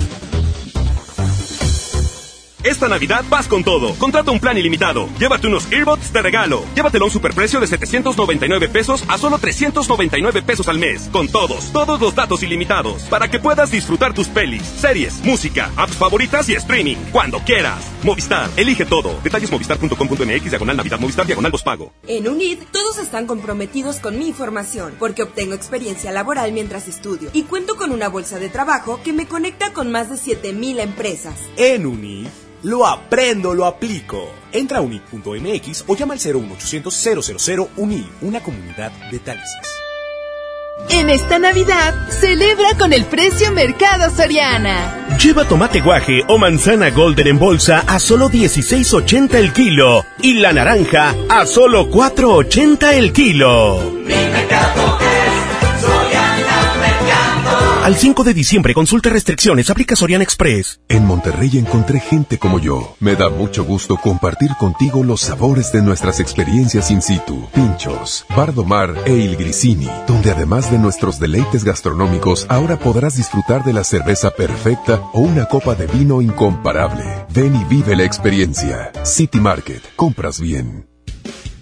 Esta Navidad vas con todo. Contrata un plan ilimitado. Llévate unos earbuds de regalo. Llévatelo a un superprecio de 799 pesos a solo 399 pesos al mes. Con todos, todos los datos ilimitados. Para que puedas disfrutar tus pelis, series, música, apps favoritas y streaming. Cuando quieras. Movistar, elige todo. Detalles movistar.com.mx, diagonal Navidad, Movistar, diagonal pago. En UNID, todos están comprometidos con mi información, porque obtengo experiencia laboral mientras estudio. Y cuento con una bolsa de trabajo que me conecta con más de 7000 empresas. En UNID. Lo aprendo, lo aplico. Entra a unid.mx o llama al 01800 000 UNID, una comunidad de taxis. En esta Navidad, celebra con el precio Mercado Soriana. Lleva tomate guaje o manzana golden en bolsa a solo 16.80 el kilo y la naranja a solo 4.80 el kilo. Al 5 de diciembre consulta restricciones, aplica Sorian Express. En Monterrey encontré gente como yo. Me da mucho gusto compartir contigo los sabores de nuestras experiencias in situ. Pinchos, Bardomar e Il Grisini, donde además de nuestros deleites gastronómicos, ahora podrás disfrutar de la cerveza perfecta o una copa de vino incomparable. Ven y vive la experiencia. City Market, compras bien.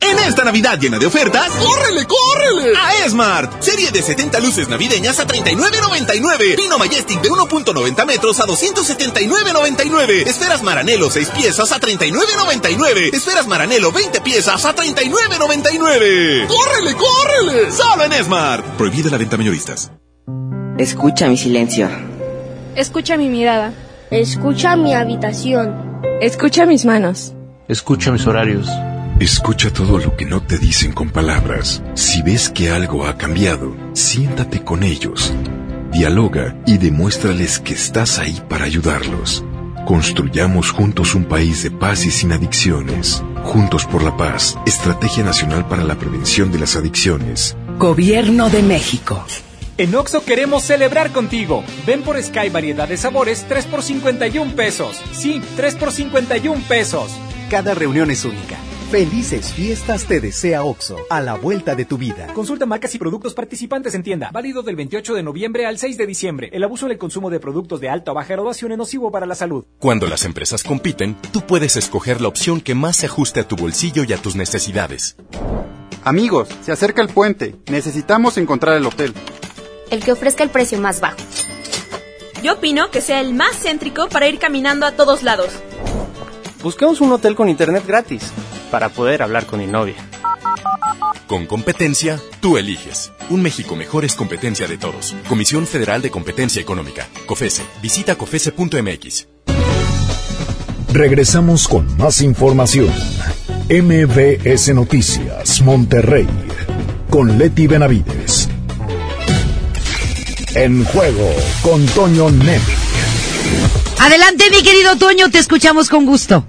En esta Navidad llena de ofertas, ¡córrele, córrele! A Esmart. Serie de 70 luces navideñas a 39.99. Pino Majestic de 1.90 metros a 279.99. Esferas Maranelo 6 piezas a 39.99. Esferas Maranelo 20 piezas a 39.99. ¡Córrele, córrele! Solo en Esmart. Prohibida la venta mayoristas. Escucha mi silencio. Escucha mi mirada. Escucha mi habitación. Escucha mis manos. Escucha mis horarios. Escucha todo lo que no te dicen con palabras. Si ves que algo ha cambiado, siéntate con ellos. Dialoga y demuéstrales que estás ahí para ayudarlos. Construyamos juntos un país de paz y sin adicciones. Juntos por la paz, Estrategia Nacional para la Prevención de las Adicciones. Gobierno de México. En Oxo queremos celebrar contigo. Ven por Sky variedad de sabores 3 por 51 pesos. Sí, 3 por 51 pesos. Cada reunión es única. Felices fiestas te desea OXO, a la vuelta de tu vida. Consulta marcas y productos participantes en tienda. Válido del 28 de noviembre al 6 de diciembre. El abuso en el consumo de productos de alta o baja graduación es nocivo para la salud. Cuando las empresas compiten, tú puedes escoger la opción que más se ajuste a tu bolsillo y a tus necesidades. Amigos, se acerca el puente. Necesitamos encontrar el hotel. El que ofrezca el precio más bajo. Yo opino que sea el más céntrico para ir caminando a todos lados. Busquemos un hotel con internet gratis para poder hablar con mi novia. Con competencia, tú eliges. Un México mejor es competencia de todos. Comisión Federal de Competencia Económica. COFESE. Visita COFESE.mx. Regresamos con más información. MBS Noticias, Monterrey. Con Leti Benavides. En juego con Toño Net. Adelante, mi querido Toño, te escuchamos con gusto.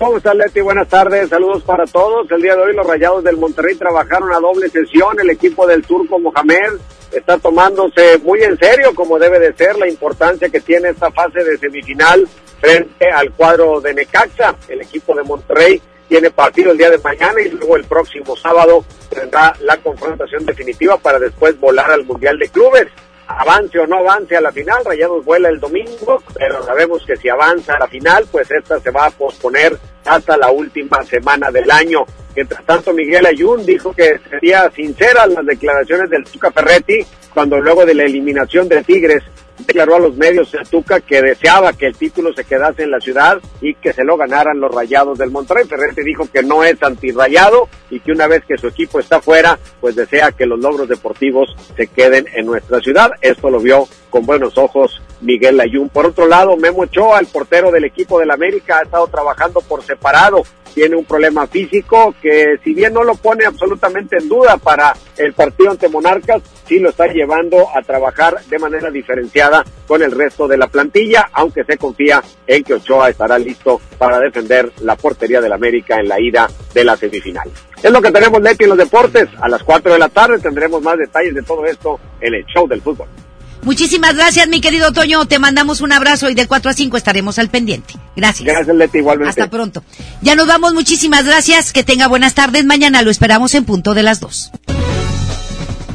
¿Cómo estás, Leti? Buenas tardes, saludos para todos. El día de hoy los Rayados del Monterrey trabajaron a doble sesión. El equipo del Turco Mohamed está tomándose muy en serio, como debe de ser, la importancia que tiene esta fase de semifinal frente al cuadro de Necaxa. El equipo de Monterrey tiene partido el día de mañana y luego el próximo sábado tendrá la confrontación definitiva para después volar al Mundial de Clubes. Avance o no avance a la final, Rayados vuela el domingo, pero sabemos que si avanza a la final, pues esta se va a posponer hasta la última semana del año. Mientras tanto, Miguel Ayun dijo que sería sincera las declaraciones del Tuca Ferretti cuando luego de la eliminación de Tigres declaró a los medios de Tuca que deseaba que el título se quedase en la ciudad y que se lo ganaran los rayados del Monterrey. Ferretti dijo que no es antirrayado y que una vez que su equipo está fuera, pues desea que los logros deportivos se queden en nuestra ciudad. Esto lo vio con buenos ojos Miguel Ayun. Por otro lado, Memo Ochoa, el portero del equipo del América, ha estado trabajando por separado. Tiene un problema físico que si bien no lo pone absolutamente en duda para el partido ante Monarcas, sí lo está llevando a trabajar de manera diferenciada con el resto de la plantilla, aunque se confía en que Ochoa estará listo para defender la portería del América en la ida de la semifinal. Es lo que tenemos, Leti, en los deportes. A las 4 de la tarde tendremos más detalles de todo esto en el show del fútbol. Muchísimas gracias, mi querido Toño. Te mandamos un abrazo y de 4 a 5 estaremos al pendiente. Gracias. Gracias, Leti, igualmente. Hasta pronto. Ya nos vamos, muchísimas gracias. Que tenga buenas tardes. Mañana lo esperamos en punto de las 2.